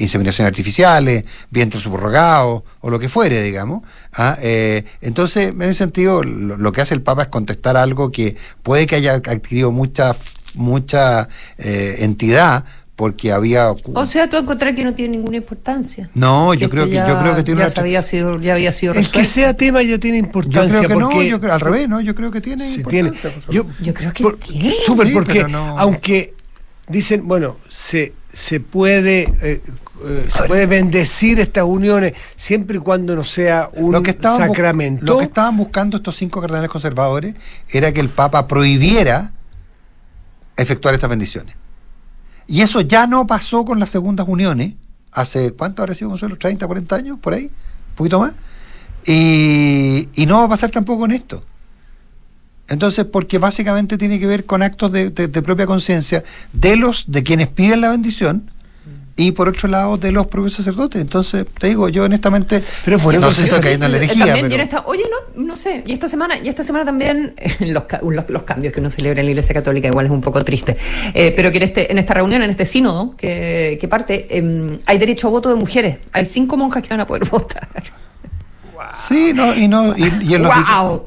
inseminaciones artificiales, vientre subrogado o lo que fuere, digamos. ¿Ah? Eh, entonces, en ese sentido, lo, lo que hace el Papa es contestar algo que puede que haya adquirido mucha, mucha eh, entidad porque había O sea, tú encontrás que no tiene ninguna importancia. no yo creo que ya- yo creo que tiene ya una había sido, ya había sido El que sea tema ya tiene yo importancia. creo que no yo creo al revés no yo creo que tiene Sí, tiene. Yo, Yo creo que por- tiene. Súper, Sí, porque pero no- aunque dicen, bueno, se, se puede. eh, eh, se puede bendecir estas uniones siempre y cuando no sea un lo que sacramento. Lo que estaban buscando estos cinco cardenales conservadores era que el Papa prohibiera efectuar estas bendiciones. Y eso ya no pasó con las segundas uniones, hace, ¿cuánto habrá sido, Consuelo? ¿30, 40 años? ¿Por ahí? ¿Un poquito más? Y, y no va a pasar tampoco con esto. Entonces, porque básicamente tiene que ver con actos de, de- de propia conciencia de los, de quienes piden la bendición, y por otro lado de los propios sacerdotes. Entonces, te digo, yo honestamente, Pero fuera no sé si cayendo en la herejía, también, y en pero- esta- oye, no, no sé, y esta semana, y esta semana también (laughs) los, los, los cambios que uno celebra en la Iglesia Católica igual es un poco triste. Eh, pero que en este, en esta reunión, en este sínodo que, que parte, em, hay derecho a voto de mujeres. Hay cinco monjas que van a poder (laughs) votar. Sí, no, y, no, y, y en los,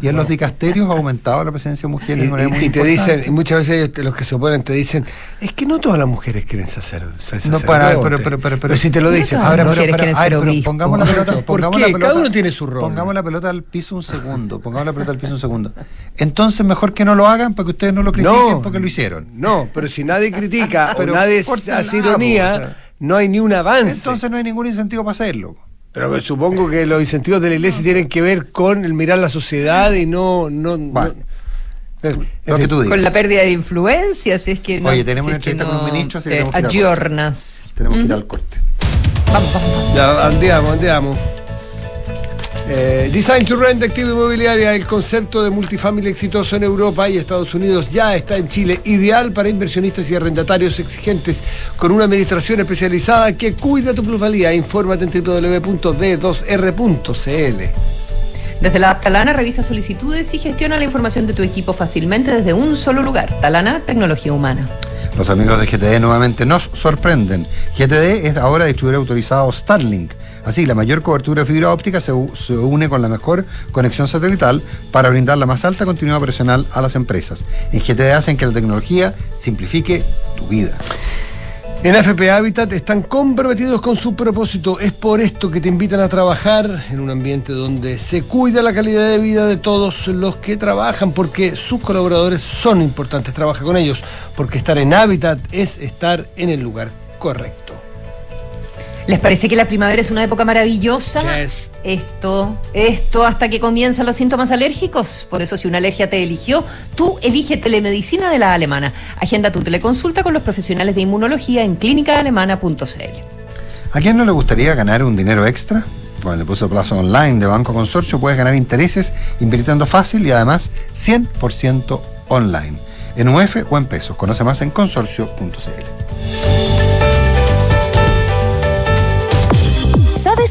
y en los dicasterios ha aumentado la presencia de mujeres. Y, manera y- muy y te importante. dicen, y muchas veces ellos los que se oponen te dicen, es que no todas las mujeres quieren sacer, ser No, para, sacerdote". pero, pero, pero, pero, si te lo No dicen, ahora mujeres pero- quieren ser pongamos la pelota, ¿Por pongamos qué? la pelota, Cada uno tiene su rol. Pongamos la pelota al piso un segundo, pongamos la pelota al piso un segundo. Entonces mejor que no lo hagan para que ustedes no lo critiquen porque lo hicieron. No, pero si nadie critica Pero o nadie hace ironía, no hay ni un avance. Entonces no hay ningún incentivo para hacerlo. Pero supongo que los incentivos de la iglesia tienen que ver con el mirar la sociedad y no... no, Bueno. no- Lo que tú digas. Con la pérdida de influencia, si es que Oye, tenemos una entrevista con un ministro, así que tenemos que ir al ayornas. Tenemos que ir al corte. Vamos, vamos. Ya, andiamo, andiamo. Eh, Design to Rent de Activa Inmobiliaria, el concepto de multifamily exitoso en Europa y Estados Unidos ya está en Chile, ideal para inversionistas y arrendatarios exigentes, con una administración especializada que cuida tu plusvalía. Infórmate en www.d2r.cl. Desde la app Talana revisa solicitudes y gestiona la información de tu equipo fácilmente desde un solo lugar. Talana, tecnología humana. Los amigos de GTD nuevamente nos sorprenden. GTD es ahora distribuidor autorizado Starlink. Así, la mayor cobertura de fibra óptica se, une con la mejor conexión satelital para brindar la más alta continuidad operacional a las empresas. En GTD hacen que la tecnología simplifique tu vida. En AFP Habitat están comprometidos con su propósito. Es por esto que te invitan a trabajar en un ambiente donde se cuida la calidad de vida de todos los que trabajan, porque sus colaboradores son importantes. Trabaja con ellos, porque estar en Habitat es estar en el lugar correcto. ¿Les parece que la primavera es una época maravillosa? Yes. Esto, esto hasta que comienzan los síntomas alérgicos. Por eso, si una alergia te eligió, tú elige telemedicina de la alemana. Agenda tu teleconsulta con los profesionales de inmunología en clínicaalemana.cl. ¿A quién no le gustaría ganar un dinero extra? Con el depósito de plazo online de Banco Consorcio puedes ganar intereses invirtiendo fácil y además 100% online. En UF o en pesos. Conoce más en consorcio.cl.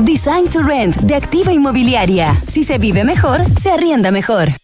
Design to Rent de Activa Inmobiliaria. Si se vive mejor, se arrienda mejor.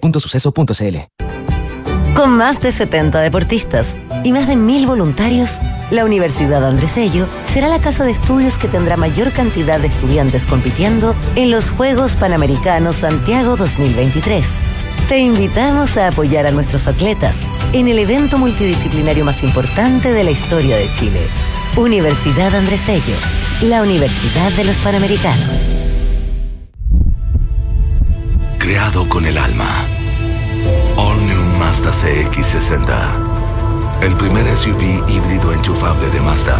www.suceso.cl. Con más de 70 deportistas y más de mil voluntarios, la Universidad Andrés Bello será la casa de estudios que tendrá mayor cantidad de estudiantes compitiendo en los Juegos Panamericanos Santiago 2023. Te invitamos a apoyar a nuestros atletas en el evento multidisciplinario más importante de la historia de Chile. Universidad Andrés Bello, la Universidad de los Panamericanos. Creado con el alma. All New Mazda CX60. El primer SUV híbrido enchufable de Mazda.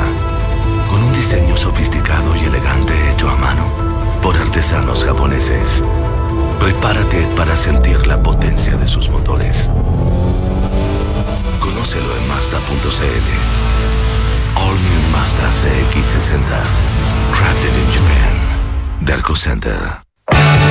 Con un diseño sofisticado y elegante hecho a mano por artesanos japoneses. Prepárate para sentir la potencia de sus motores. Conócelo en Mazda.cl. All New Mazda CX60. Crafted in Japan. Derco Center.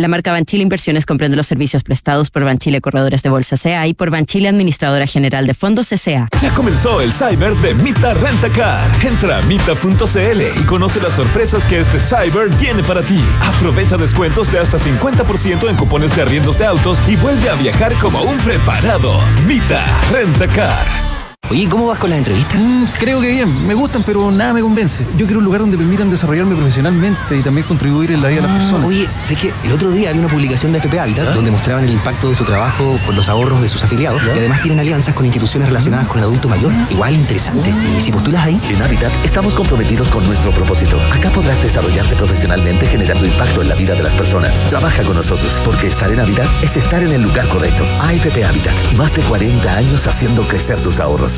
La marca Banchile Inversiones comprende los servicios prestados por Banchile Corredores de Bolsa CA y por Banchile Administradora General de Fondos CA. Ya comenzó el Cyber de Mita Rentacar. Entra a mita.cl y conoce las sorpresas que este Cyber tiene para ti. Aprovecha descuentos de hasta 50% en cupones de arriendos de autos y vuelve a viajar como un preparado. Mita Rentacar. Oye, ¿cómo vas con las entrevistas? Mm, creo que bien, me gustan, pero nada me convence. Yo quiero un lugar donde permitan desarrollarme profesionalmente y también contribuir en la vida de las Ah, personas. Oye, sé que el otro día había una publicación de FP Habitat donde mostraban el impacto de su trabajo con los ahorros de sus afiliados y además tienen alianzas con instituciones relacionadas con el adulto mayor. Igual interesante. ¿Y si postulas ahí? En Habitat estamos comprometidos con nuestro propósito. Acá podrás desarrollarte profesionalmente generando impacto en la vida de las personas. Trabaja con nosotros, porque estar en Habitat es estar en el lugar correcto. AFP Habitat, más de 40 años haciendo crecer tus ahorros.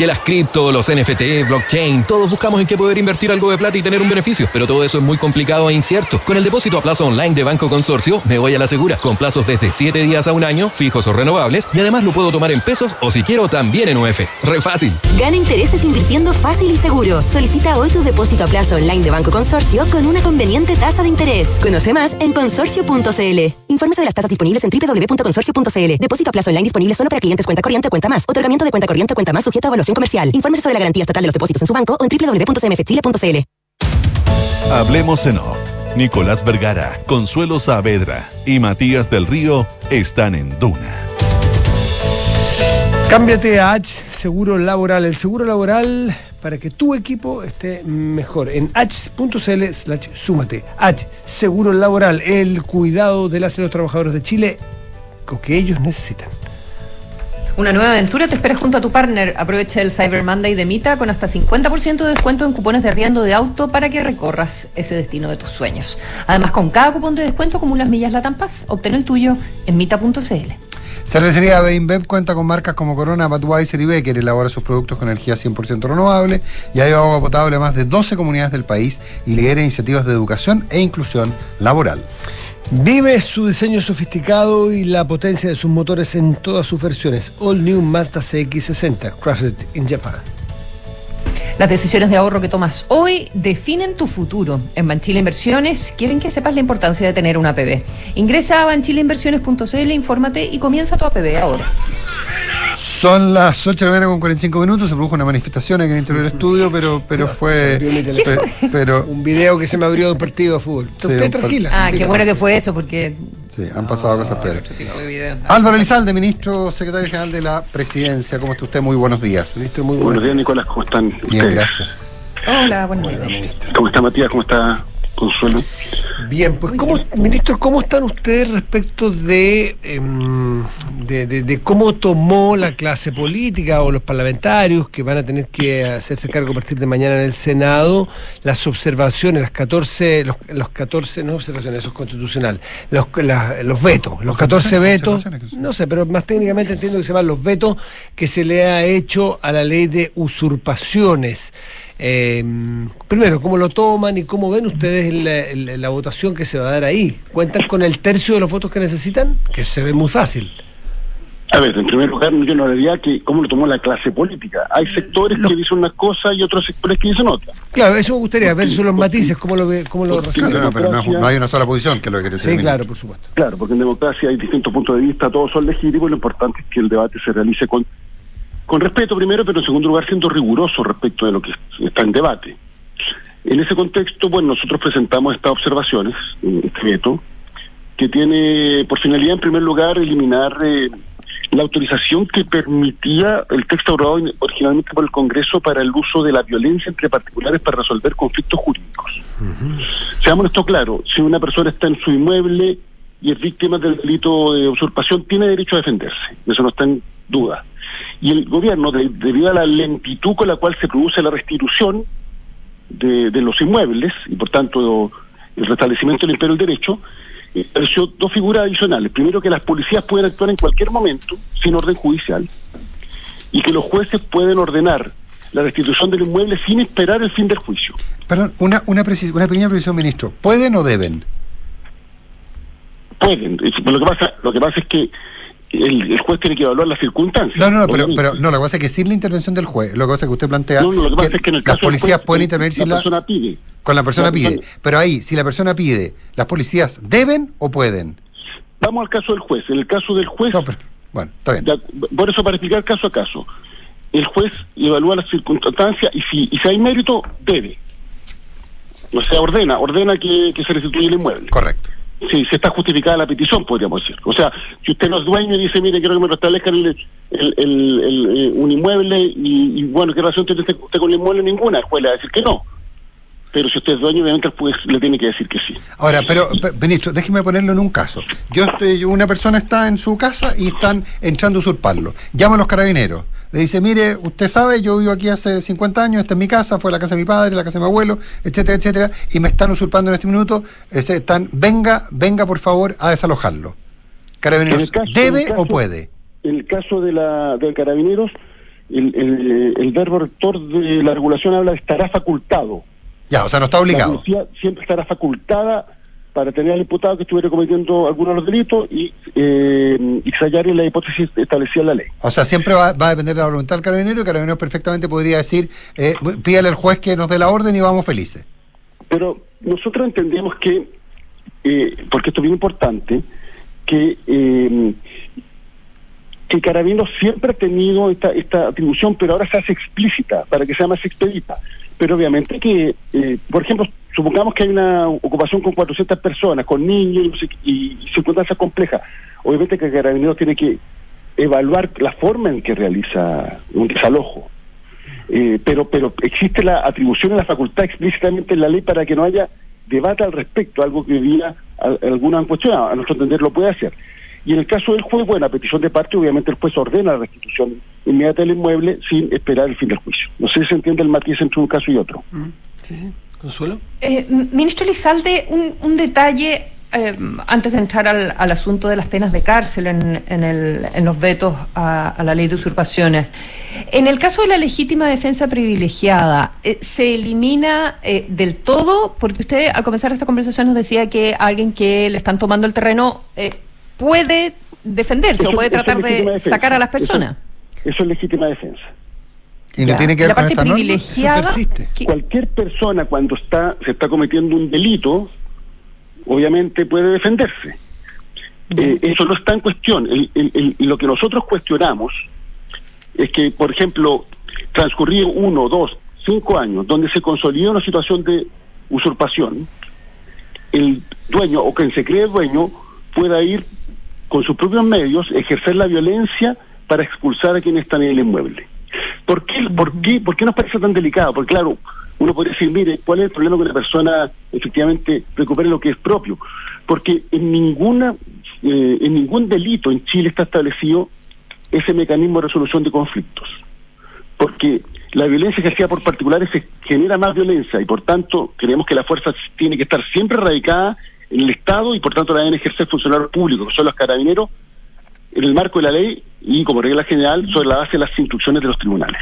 Que las cripto, los NFT, blockchain, todos buscamos en qué poder invertir algo de plata y tener un beneficio, pero todo eso es muy complicado e incierto. Con el depósito a plazo online de Banco Consorcio, me voy a la segura, con plazos desde 7 días a un año, fijos o renovables, y además lo puedo tomar en pesos o si quiero también en UF. Re fácil. Gana intereses invirtiendo fácil y seguro. Solicita hoy tu depósito a plazo online de Banco Consorcio con una conveniente tasa de interés. Conoce más en consorcio.cl. Infórmese de las tasas disponibles en www.consorcio.cl. Depósito a plazo online disponible solo para clientes cuenta corriente o cuenta más. Otorgamiento de cuenta corriente o cuenta más sujeto a evaluación comercial. Infórmese sobre la garantía estatal de los depósitos en su banco o en www.cmfchile.cl. Hablemos en off. Nicolás Vergara, Consuelo Saavedra y Matías del Río están en Duna. Cámbiate a H Seguro Laboral. El seguro laboral para que tu equipo esté mejor. En h.cl slash súmate. H Seguro Laboral. El cuidado de las y los trabajadores de Chile lo que ellos necesitan. Una nueva aventura te espera junto a tu partner. Aprovecha el Cyber Monday de Mita con hasta 50% de descuento en cupones de arriendo de auto para que recorras ese destino de tus sueños. Además, con cada cupón de descuento acumulas millas Latam Paz. Obtén el tuyo en mita.cl. Cervecería Beinbev cuenta con marcas como Corona, Budweiser y Becker. Elabora sus productos con energía 100% renovable y hay agua potable a más de 12 comunidades del país y lidera iniciativas de educación e inclusión laboral. Vive su diseño sofisticado y la potencia de sus motores en todas sus versiones. All New Mazda CX60, crafted in Japan. Las decisiones de ahorro que tomas hoy definen tu futuro. En Banchile Inversiones quieren que sepas la importancia de tener una APB. Ingresa a banchileinversiones.cl, infórmate y comienza tu APB ahora. Son las 8 de la mañana con 45 minutos, se produjo una manifestación en el interior del estudio, pero, pero fue... Pero, (laughs) Un video que se me abrió de un partido de fútbol. Sí, Usted tranquila. Ah, qué bueno que fue eso, porque sí, han pasado cosas de video. Álvaro Elizalde, ministro secretario general de la presidencia. ¿Cómo está usted? Muy buenos días. Ministro, muy Buenos días, Nicolás, ¿cómo están? Bien, ustedes? gracias. Hola, buenos días. ¿Cómo está Matías? ¿Cómo está Consuelo? Bien, pues ¿cómo, ministro, ¿cómo están ustedes respecto de, em, de, de- de cómo tomó la clase política o los parlamentarios que van a tener que hacerse cargo a partir de mañana en el Senado las observaciones, las 14, los, los 14, no observaciones, eso es constitucional, los, la- los vetos, los 14 vetos, no sé, pero más técnicamente entiendo que se llaman los vetos que se le ha hecho a la ley de usurpaciones. Eh, primero, ¿cómo lo toman y cómo ven ustedes la, la- la votación que se va a dar ahí? ¿Cuentan con el tercio de los votos que necesitan? Que se ve muy fácil. A ver, en primer lugar, yo no diría que cómo lo tomó la clase política. Hay sectores que dicen una cosa y otros sectores que dicen otra. Claro, eso me gustaría ver son los matices, cómo lo, ve, cómo lo reciben. Claro, no, pero no, es- no hay una sola posición que es lo que quiere decir Sí, claro, por supuesto. Claro, porque en democracia hay distintos puntos de vista, todos son legítimos y lo importante es que el debate se realice con, con respeto primero, pero en segundo lugar siendo riguroso respecto de lo que está en debate. En ese contexto, bueno, nosotros presentamos estas observaciones, eh, este veto, que tiene por finalidad en primer lugar eliminar eh, la autorización que permitía el texto aprobado originalmente por el Congreso para el uso de la violencia entre particulares para resolver conflictos jurídicos. Seamos esto claro, si una persona está en su inmueble y es víctima del delito de usurpación, tiene derecho a defenderse, eso no está en duda. Y el gobierno, de- debido a la lentitud con la cual se produce la restitución de, los inmuebles, y por tanto el restablecimiento del imperio del derecho, estableció dos figuras adicionales. Primero, que las policías pueden actuar en cualquier momento, sin orden judicial, y que los jueces pueden ordenar la restitución del inmueble sin esperar el fin del juicio. Perdón, una, una, precis- una pequeña precisión, ministro. ¿Pueden o deben? Pueden. Lo que pasa, lo que pasa es que el, el juez tiene que evaluar las circunstancias. No, no, no, pero, pero no, lo que pasa es que sin la intervención del juez, lo que pasa es que usted plantea No, no, lo que pasa es que en el las caso del policías juez, pueden intervenir si la la, persona pide. con la persona La pide. persona- Pero ahí, si la persona pide, ¿las policías deben o pueden? Vamos al caso del juez. En el caso del juez, bueno, está bien. ya, por eso para explicar caso a caso, el juez evalúa las circunstancias y si, y si hay mérito, debe. O sea, ordena, ordena que, que se restituya el inmueble. Correcto. Sí, si está justificada la petición, podríamos decir. O sea, si usted no es dueño y dice, mire, quiero que me restablezcan el, el- el- eh, un inmueble y, bueno, ¿qué relación tiene usted, con el inmueble? Ninguna. Juez decir que no. Pero si usted es dueño, obviamente juez le tiene que decir que sí. Ahora, pero, pe- ministro, déjeme ponerlo en un caso. Yo estoy, una persona está en su casa y están entrando a usurparlo. Llama a los carabineros. Le dice, mire, usted sabe, yo vivo aquí hace 50 años, esta es mi casa, fue la casa de mi padre, la casa de mi abuelo, etcétera, etcétera, y me están usurpando en este minuto. Están, venga, venga por favor a desalojarlo. Carabineros, caso- ¿debe caso- o puede? En el caso de la de carabineros, el, el, el verbo rector de la regulación habla de estará facultado. Ya, o sea, no está obligado. La policía siempre estará facultada para tener al imputado que estuviera cometiendo alguno de los delitos y, eh, y en la hipótesis establecida en la ley. O sea, siempre va, va a depender de la voluntad del carabinero y el carabinero perfectamente podría decir, eh, pídale al juez que nos dé la orden y vamos felices. Pero nosotros entendemos que, eh, porque esto es bien importante, que, eh, que Carabineros siempre ha tenido esta, esta atribución, pero ahora se hace explícita para que sea más expedita. Pero obviamente que, eh, por ejemplo, supongamos que hay una ocupación con 400 personas, con niños y y, circunstancias complejas. Obviamente que Carabineros tiene que evaluar la forma en que realiza un desalojo. Eh, pero pero existe la atribución y la facultad explícitamente en la ley para que no haya debate al respecto, algo que hoy día a- algunos han cuestionado, a nuestro entender lo puede hacer. Y en el caso del juez, bueno, a petición de parte, obviamente el juez ordena la restitución inmediata del inmueble sin esperar el fin del juicio. No sé si se entiende el matiz entre un caso y otro. ¿Consuelo? Eh, ministro Lizalde, un, un detalle eh, antes de entrar al, al asunto de las penas de cárcel en, en el- en los vetos a, a la ley de usurpaciones. En el caso de la legítima defensa privilegiada, eh, ¿se elimina eh, del todo? Porque usted al comenzar esta conversación nos decía que alguien que le están tomando el terreno eh, puede defenderse Eso- o puede tratar de defensa. sacar a las personas. Eso es legítima defensa. ¿Y no Ya. tiene que ¿Y ver la con parte esta norma? privilegiada? ¿Qué- Cualquier persona cuando está se está cometiendo un delito, obviamente puede defenderse. Eh, eso no está en cuestión. El- el- el- lo que nosotros cuestionamos es que, por ejemplo, transcurrido uno, dos, cinco años, donde se consolida una situación de usurpación, el dueño o quien se cree dueño pueda ir con sus propios medios, ejercer la violencia para expulsar a quienes están en el inmueble. ¿Por qué, por qué, por qué nos parece tan delicado? Porque claro, uno podría decir, mire, ¿cuál es el problema que una persona efectivamente recupere lo que es propio? Porque en ninguna, eh, en ningún delito en Chile está establecido ese mecanismo de resolución de conflictos. Porque la violencia ejercida por particulares se genera más violencia y por tanto creemos que la fuerza tiene que estar siempre radicada en el Estado y por tanto la deben ejercer funcionarios públicos, que son los carabineros, en el marco de la ley y como regla general sobre la base de las instrucciones de los tribunales.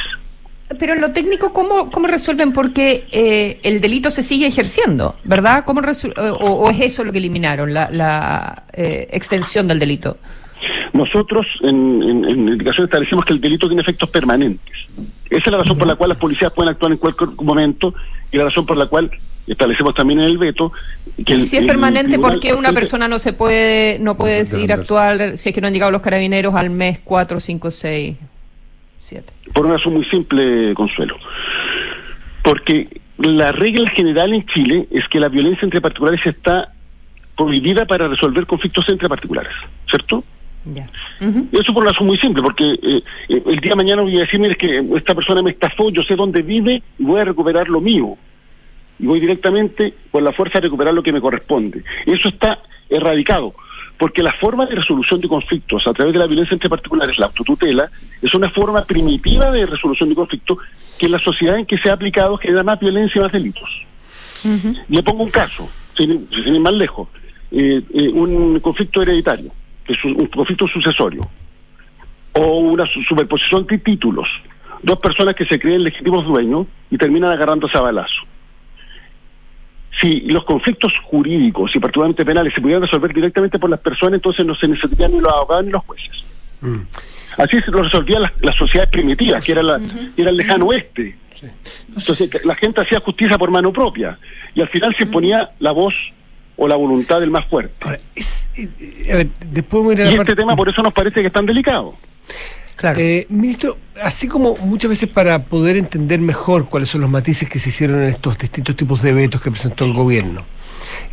Pero en lo técnico, ¿cómo, cómo resuelven? Porque eh, el delito se sigue ejerciendo, ¿verdad? ¿Cómo eh, o, o es eso lo que eliminaron, la, la eh, extensión del delito? Nosotros en, en, en indicación establecemos que el delito tiene efectos permanentes. Esa es la razón por la cual las policías pueden actuar en cualquier momento y la razón por la cual establecemos también en el veto que el- si es permanente, tribunal ¿por qué una persona no se puede no puede decidir actuar si es que no han llegado los carabineros al mes 4, 5, 6, 7? Por una razón muy simple, Consuelo. Porque la regla general en Chile es que la violencia entre particulares está prohibida para resolver conflictos entre particulares, ¿cierto? Ya. Eso por una razón muy simple, porque eh, eh, el día de mañana voy a decir, mire, es que esta persona me estafó, yo sé dónde vive y voy a recuperar lo mío. Y voy directamente por la fuerza a recuperar lo que me corresponde. Eso está erradicado, porque la forma de resolución de conflictos a través de la violencia entre particulares, la autotutela, es una forma primitiva de resolución de conflictos que en la sociedad en que se ha aplicado genera más violencia y más delitos. Le pongo un caso, sin, sin ir más lejos, eh, eh, un conflicto hereditario, que es un, conflicto sucesorio, o una su- superposición de títulos, dos personas que se creen legítimos dueños y terminan agarrándose a balazo. Si los conflictos jurídicos y particularmente penales se pudieran resolver directamente por las personas, entonces no se necesitarían ni los abogados ni los jueces. Así se lo resolvían las, las sociedades primitivas, que era, la, que era el lejano oeste. Entonces la gente hacía justicia por mano propia y al final se ponía la voz o la voluntad del más fuerte. A ver, después voy a ir a la y parte- este tema por eso nos parece que es tan delicado. Eh, ministro, así como muchas veces para poder entender mejor cuáles son los matices que se hicieron en estos distintos tipos de vetos que presentó el gobierno,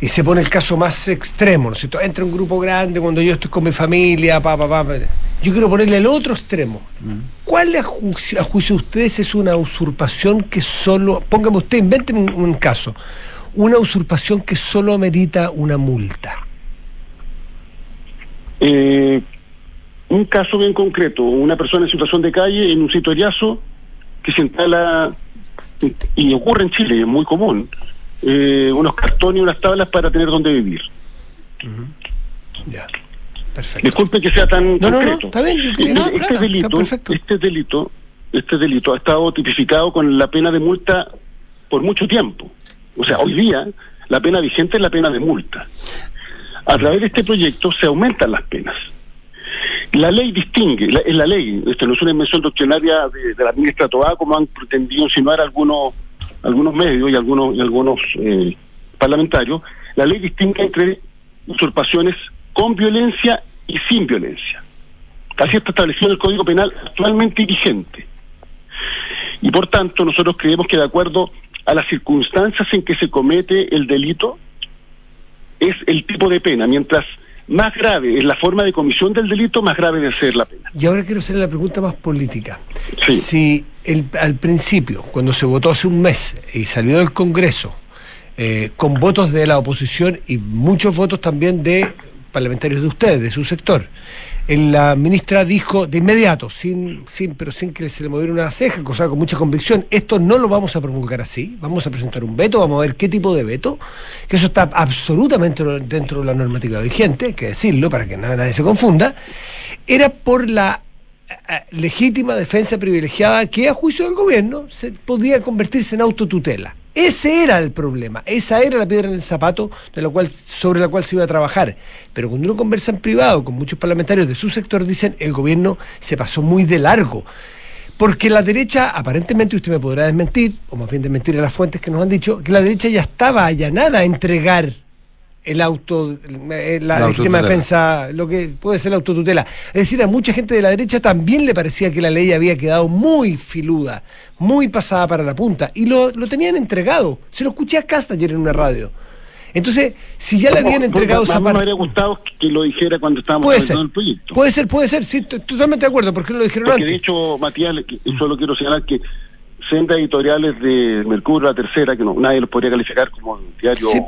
y se pone el caso más extremo, ¿no es cierto? Entra un grupo grande cuando yo estoy con mi familia, pa, pa, pa, pa. Yo quiero ponerle el otro extremo. ¿Cuál a juicio, a juicio de ustedes es una usurpación que solo, póngame usted, invénteme un, un caso, una usurpación que solo amerita una multa? Eh, un caso bien concreto, una persona en situación de calle en un sitio que se instala, y ocurre en Chile, es muy común, eh, unos cartones y unas tablas para tener donde vivir. Ya, perfecto. Disculpe que sea tan No, no, no, concreto. está bien, Este- no, este, claro, delito, este delito, este delito ha estado tipificado con la pena de multa por mucho tiempo. O sea, hoy día la pena vigente es la pena de multa. A través de este proyecto se aumentan las penas. La ley distingue, la, la ley, esto no es una invención doctrinaria de, la ministra Tobá, como han pretendido insinuar algunos algunos medios y algunos y algunos eh, parlamentarios, la ley distingue entre usurpaciones con violencia y sin violencia. Así está establecido en el Código Penal actualmente vigente. Y por tanto, nosotros creemos que de acuerdo a las circunstancias en que se comete el delito, es el tipo de pena. Mientras más grave es la forma de comisión del delito, más grave debe ser la pena. Y ahora quiero hacerle la pregunta más política. Si el- al principio, cuando se votó hace un mes y salió del Congreso, eh, con votos de la oposición y muchos votos también de parlamentarios de ustedes, de su sector, la ministra dijo de inmediato, sin, sin, pero sin que se le moviera una ceja, cosa con mucha convicción, esto no lo vamos a promulgar así, vamos a presentar un veto, vamos a ver qué tipo de veto, que eso está absolutamente dentro de la normativa vigente, hay que decirlo para que nada- nadie se confunda, era por la eh, legítima defensa privilegiada que a juicio del gobierno se podía convertirse en autotutela. Ese era el problema, esa era la piedra en el zapato de la cual, sobre la cual se iba a trabajar. Pero cuando uno conversa en privado con muchos parlamentarios de su sector, dicen el gobierno se pasó muy de largo. Porque la derecha, aparentemente, usted me podrá desmentir, o más bien desmentir a las fuentes que nos han dicho, que la derecha ya estaba allanada a entregar el auto, eh, la, La legítima autotutela. defensa, lo que puede ser la autotutela. Es decir, a mucha gente de la derecha también le parecía que la ley había quedado muy filuda, muy pasada para la punta, y lo, lo tenían entregado. Se lo escuché a Casta ayer en una radio. Entonces, si ya le habían entregado esa me parte. habría gustado que lo dijera cuando estábamos Puede ser, analizando el proyecto. puede ser, puede ser, sí, estoy totalmente de acuerdo, porque no lo dijeron Porque antes. de hecho, Matías, le- que- solo quiero señalar que sendas editoriales de Mercurio, la tercera, que no, nadie los podría calificar como diario Sí.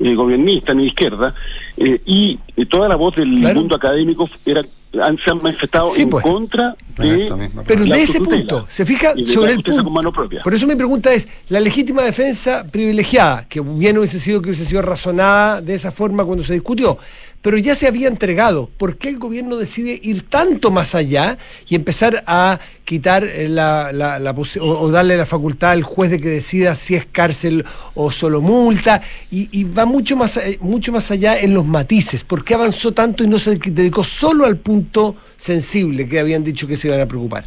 Eh, gobernista ni de izquierda, eh, y, y toda la voz del mundo académico era, han, se han manifestado Sí, en pues. contra de Pero la de ese punto, se fija sobre el punto. con mano propia. Por eso mi pregunta es, la legítima defensa privilegiada, que bien hubiese sido que hubiese sido razonada de esa forma cuando se discutió, pero ya se había entregado, ¿por qué el gobierno decide ir tanto más allá y empezar a quitar eh, la, la- la o darle la facultad al juez de que decida si es cárcel o solo multa? Y, y va mucho más, eh, mucho más allá en los matices. ¿Por qué avanzó tanto y no se dedicó solo al punto sensible que habían dicho que se iban a preocupar?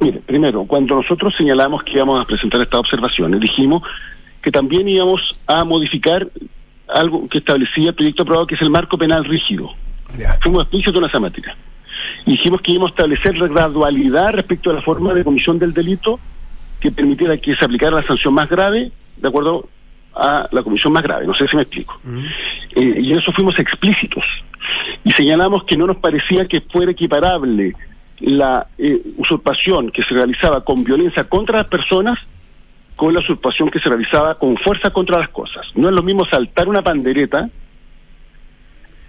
Mire, primero, cuando nosotros señalamos que íbamos a presentar estas observaciones, dijimos que también íbamos a modificar algo que establecía el proyecto aprobado, que es el marco penal rígido. Fuimos explícitos en esa materia. Y dijimos que íbamos a establecer la gradualidad respecto a la forma de comisión del delito que permitiera que se aplicara la sanción más grave de acuerdo a la comisión más grave, no sé si me explico. Eh, y en eso fuimos explícitos. Y señalamos que no nos parecía que fuera equiparable la eh, usurpación que se realizaba con violencia contra las personas con la usurpación que se realizaba con fuerza contra las cosas. No es lo mismo saltar una pandereta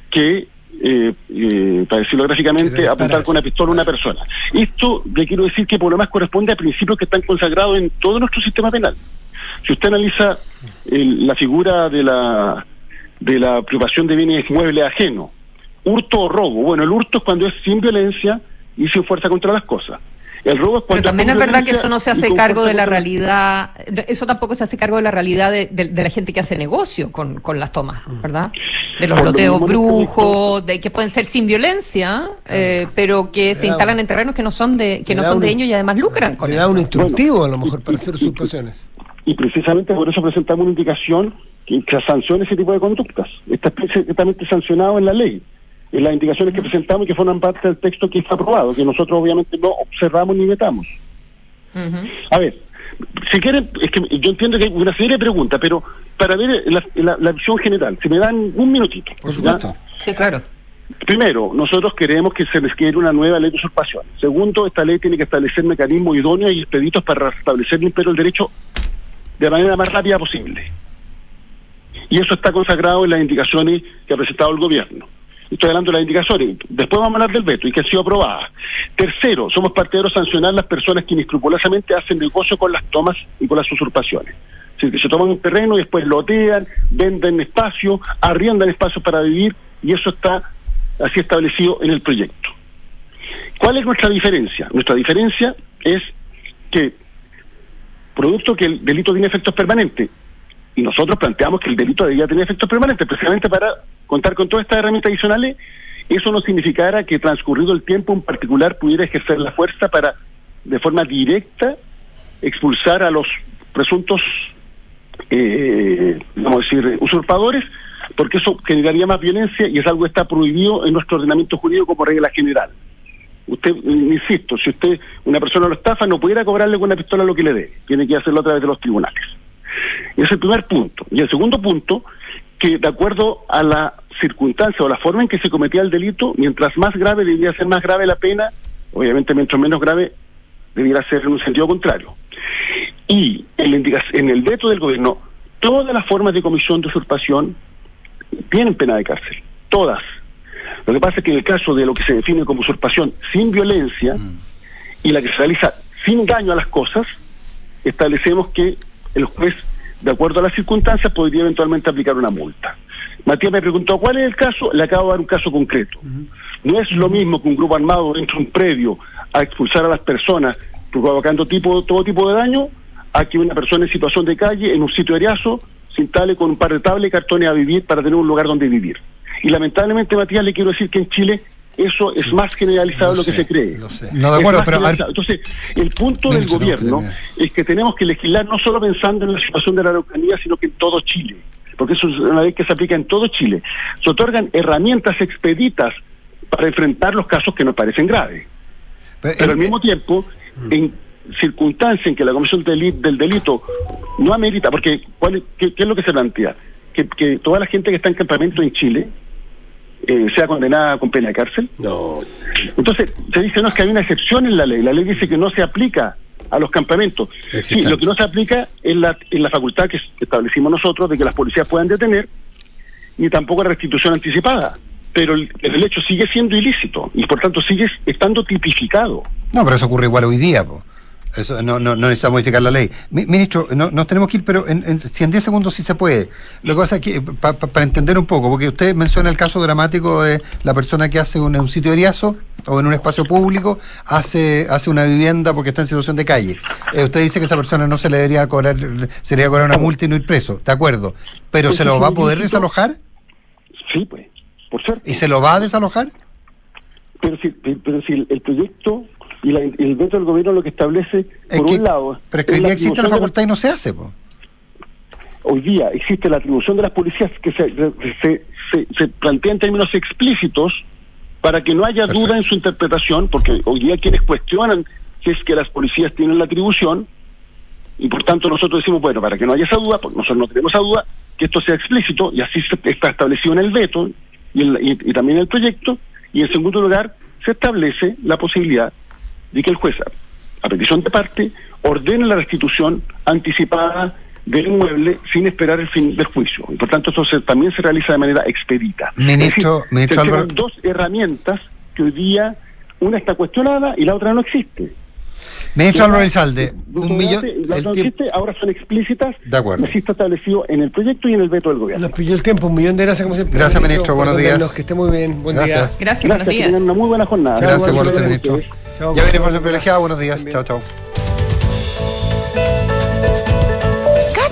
que, eh, eh, para decirlo gráficamente, apuntar con una pistola a una persona. Esto le quiero decir que por lo más corresponde a principios que están consagrados en todo nuestro sistema penal. Si usted analiza el- la figura de la de la privación de bienes muebles ajenos, hurto o robo, bueno, el hurto es cuando es sin violencia y sin fuerza contra las cosas. El robo es Pero también es verdad que eso no se hace cargo de la realidad, eso tampoco se hace cargo de la realidad de, de- de la gente que hace negocio con, con las tomas, ¿verdad? De los loteos brujos, de que pueden ser sin violencia, eh, pero que se instalan en terrenos que no son de que no son de ellos y además lucran con Le da un instructivo a lo mejor para hacer usurpaciones. Y precisamente por eso presentamos una indicación que, que sancione ese tipo de conductas. Está perfectamente sancionado en la ley. En las indicaciones que presentamos y que forman parte del texto que está aprobado, que nosotros obviamente no observamos ni vetamos. A ver, si quieren, es que yo entiendo que hay una serie de preguntas, pero para ver la, la- la visión general, si me dan un minutito. Por ¿ya? supuesto. Sí, claro. Primero, nosotros queremos que se les quiere una nueva ley de usurpación. Segundo, esta ley tiene que establecer mecanismos idóneos y expeditos para restablecer el imperio del derecho de manera más rápida posible. Y eso está consagrado en las indicaciones que ha presentado el gobierno. Estoy hablando de las indicaciones. Después vamos a hablar del veto y que ha sido aprobada. Tercero, somos partidarios de sancionar las personas que inescrupulosamente hacen negocio con las tomas y con las usurpaciones. Es decir, que se toman un terreno y después lotean, venden espacio, arriendan espacios para vivir y eso está así establecido en el proyecto. ¿Cuál es nuestra diferencia? Nuestra diferencia es que, producto que el delito tiene efectos permanentes, y nosotros planteamos que el delito debía tener efectos permanentes, precisamente para contar con todas estas herramientas adicionales, eso no significara que transcurrido el tiempo un particular pudiera ejercer la fuerza para, de forma directa, expulsar a los presuntos, eh, vamos a decir, usurpadores, porque eso generaría más violencia y es algo que está prohibido en nuestro ordenamiento jurídico como regla general. Usted, insisto, si usted, una persona lo estafa, no pudiera cobrarle con una pistola lo que le dé, tiene que hacerlo a través de los tribunales. Ese es el primer punto. Y el segundo punto, que de acuerdo a la circunstancia o la forma en que se cometía el delito, mientras más grave debía ser más grave la pena, obviamente mientras menos grave debiera ser en un sentido contrario. Y en, el veto del gobierno, todas las formas de comisión de usurpación tienen pena de cárcel, todas. Lo que pasa es que en el caso de lo que se define como usurpación sin violencia y la que se realiza sin daño a las cosas, establecemos que el juez, de acuerdo a las circunstancias, podría eventualmente aplicar una multa. Matías me preguntó cuál es el caso, le acabo de dar un caso concreto. No es lo mismo que un grupo armado entre un predio a expulsar a las personas provocando tipo, todo tipo de daño, a que una persona en situación de calle, en un sitio areazo, se instale con un par de tablas y cartones a vivir para tener un lugar donde vivir. Y lamentablemente, Matías, le quiero decir que en Chile eso es más generalizado de lo que se cree. No, de acuerdo, pero... Entonces, el punto del que gobierno es que tenemos que legislar no solo pensando en la situación de la Araucanía, sino que en todo Chile. Porque eso es una ley que se aplica en todo Chile. Se otorgan herramientas expeditas para enfrentar los casos que nos parecen graves. Pero al mismo tiempo, en circunstancias en que la comisión del, deli- del delito no amerita, porque ¿cuál es- qué, qué es lo que se plantea? Que, que toda la gente que está en campamento en Chile eh, sea condenada con pena de cárcel. No. Entonces, se dice, no, es que hay una excepción en la ley. La ley dice que no se aplica a los campamentos. Sí, lo que no se aplica es la, en la facultad que establecimos nosotros de que las policías puedan detener, ni tampoco la restitución anticipada. Pero el, el hecho sigue siendo ilícito y por tanto sigue estando tipificado. No, pero eso ocurre igual hoy día. po. Eso, no, no, no necesitamos modificar la ley. Mi- ministro, no, nos tenemos que ir, pero en, en- si en 10 segundos sí se puede. Lo que pasa es que, pa- pa- para entender un poco, porque usted menciona el caso dramático de la persona que hace un, en un sitio de riazo o en un espacio público, hace, hace una vivienda porque está en situación de calle. Eh, usted dice que esa persona no se le debería cobrar, se le debería cobrar una multa y no ir preso. De acuerdo. Pero Pues ¿se lo va a poder desalojar? Sí, pues, por cierto. ¿Y se lo va a desalojar? Pero si, pero si el, el proyecto y la- el veto del gobierno lo que establece, Es por que- un lado, Pero es que hoy día existe la facultad y no se hace. po. hoy día existe la atribución de las policías que se, se, se, se plantea en términos explícitos para que no haya duda en su interpretación, porque hoy día quienes cuestionan si es que las policías tienen la atribución, Y por tanto nosotros decimos, bueno, para que no haya esa duda, porque nosotros no tenemos esa duda, que esto sea explícito y así se- está establecido en el veto y, en la- y- y también en el proyecto. Y en segundo lugar, se establece la posibilidad de que el juez, a- petición de parte, ordene la restitución anticipada del inmueble sin esperar el fin del juicio. Y por tanto, eso se- también se realiza de manera expedita. Ministro- decir, ministro se Álvaro- dos herramientas que hoy día una está cuestionada y la otra no existe. Ministro Álvaro Elizalde, un millón. hace, la el existe, ahora son explícitas. De acuerdo. Así está establecido en el proyecto y en el veto del gobierno. Nos pilló el tiempo, un millón de gracias como siempre. Gracias, ministro, buenos días. Que esté muy bien, buen Gracias. día. Gracias, buenos que días. tengan una muy buena jornada. Gracias igual, por usted, ministro. Chao, Ya viene chao, por privilegiado. Buenos días. Chao, chao.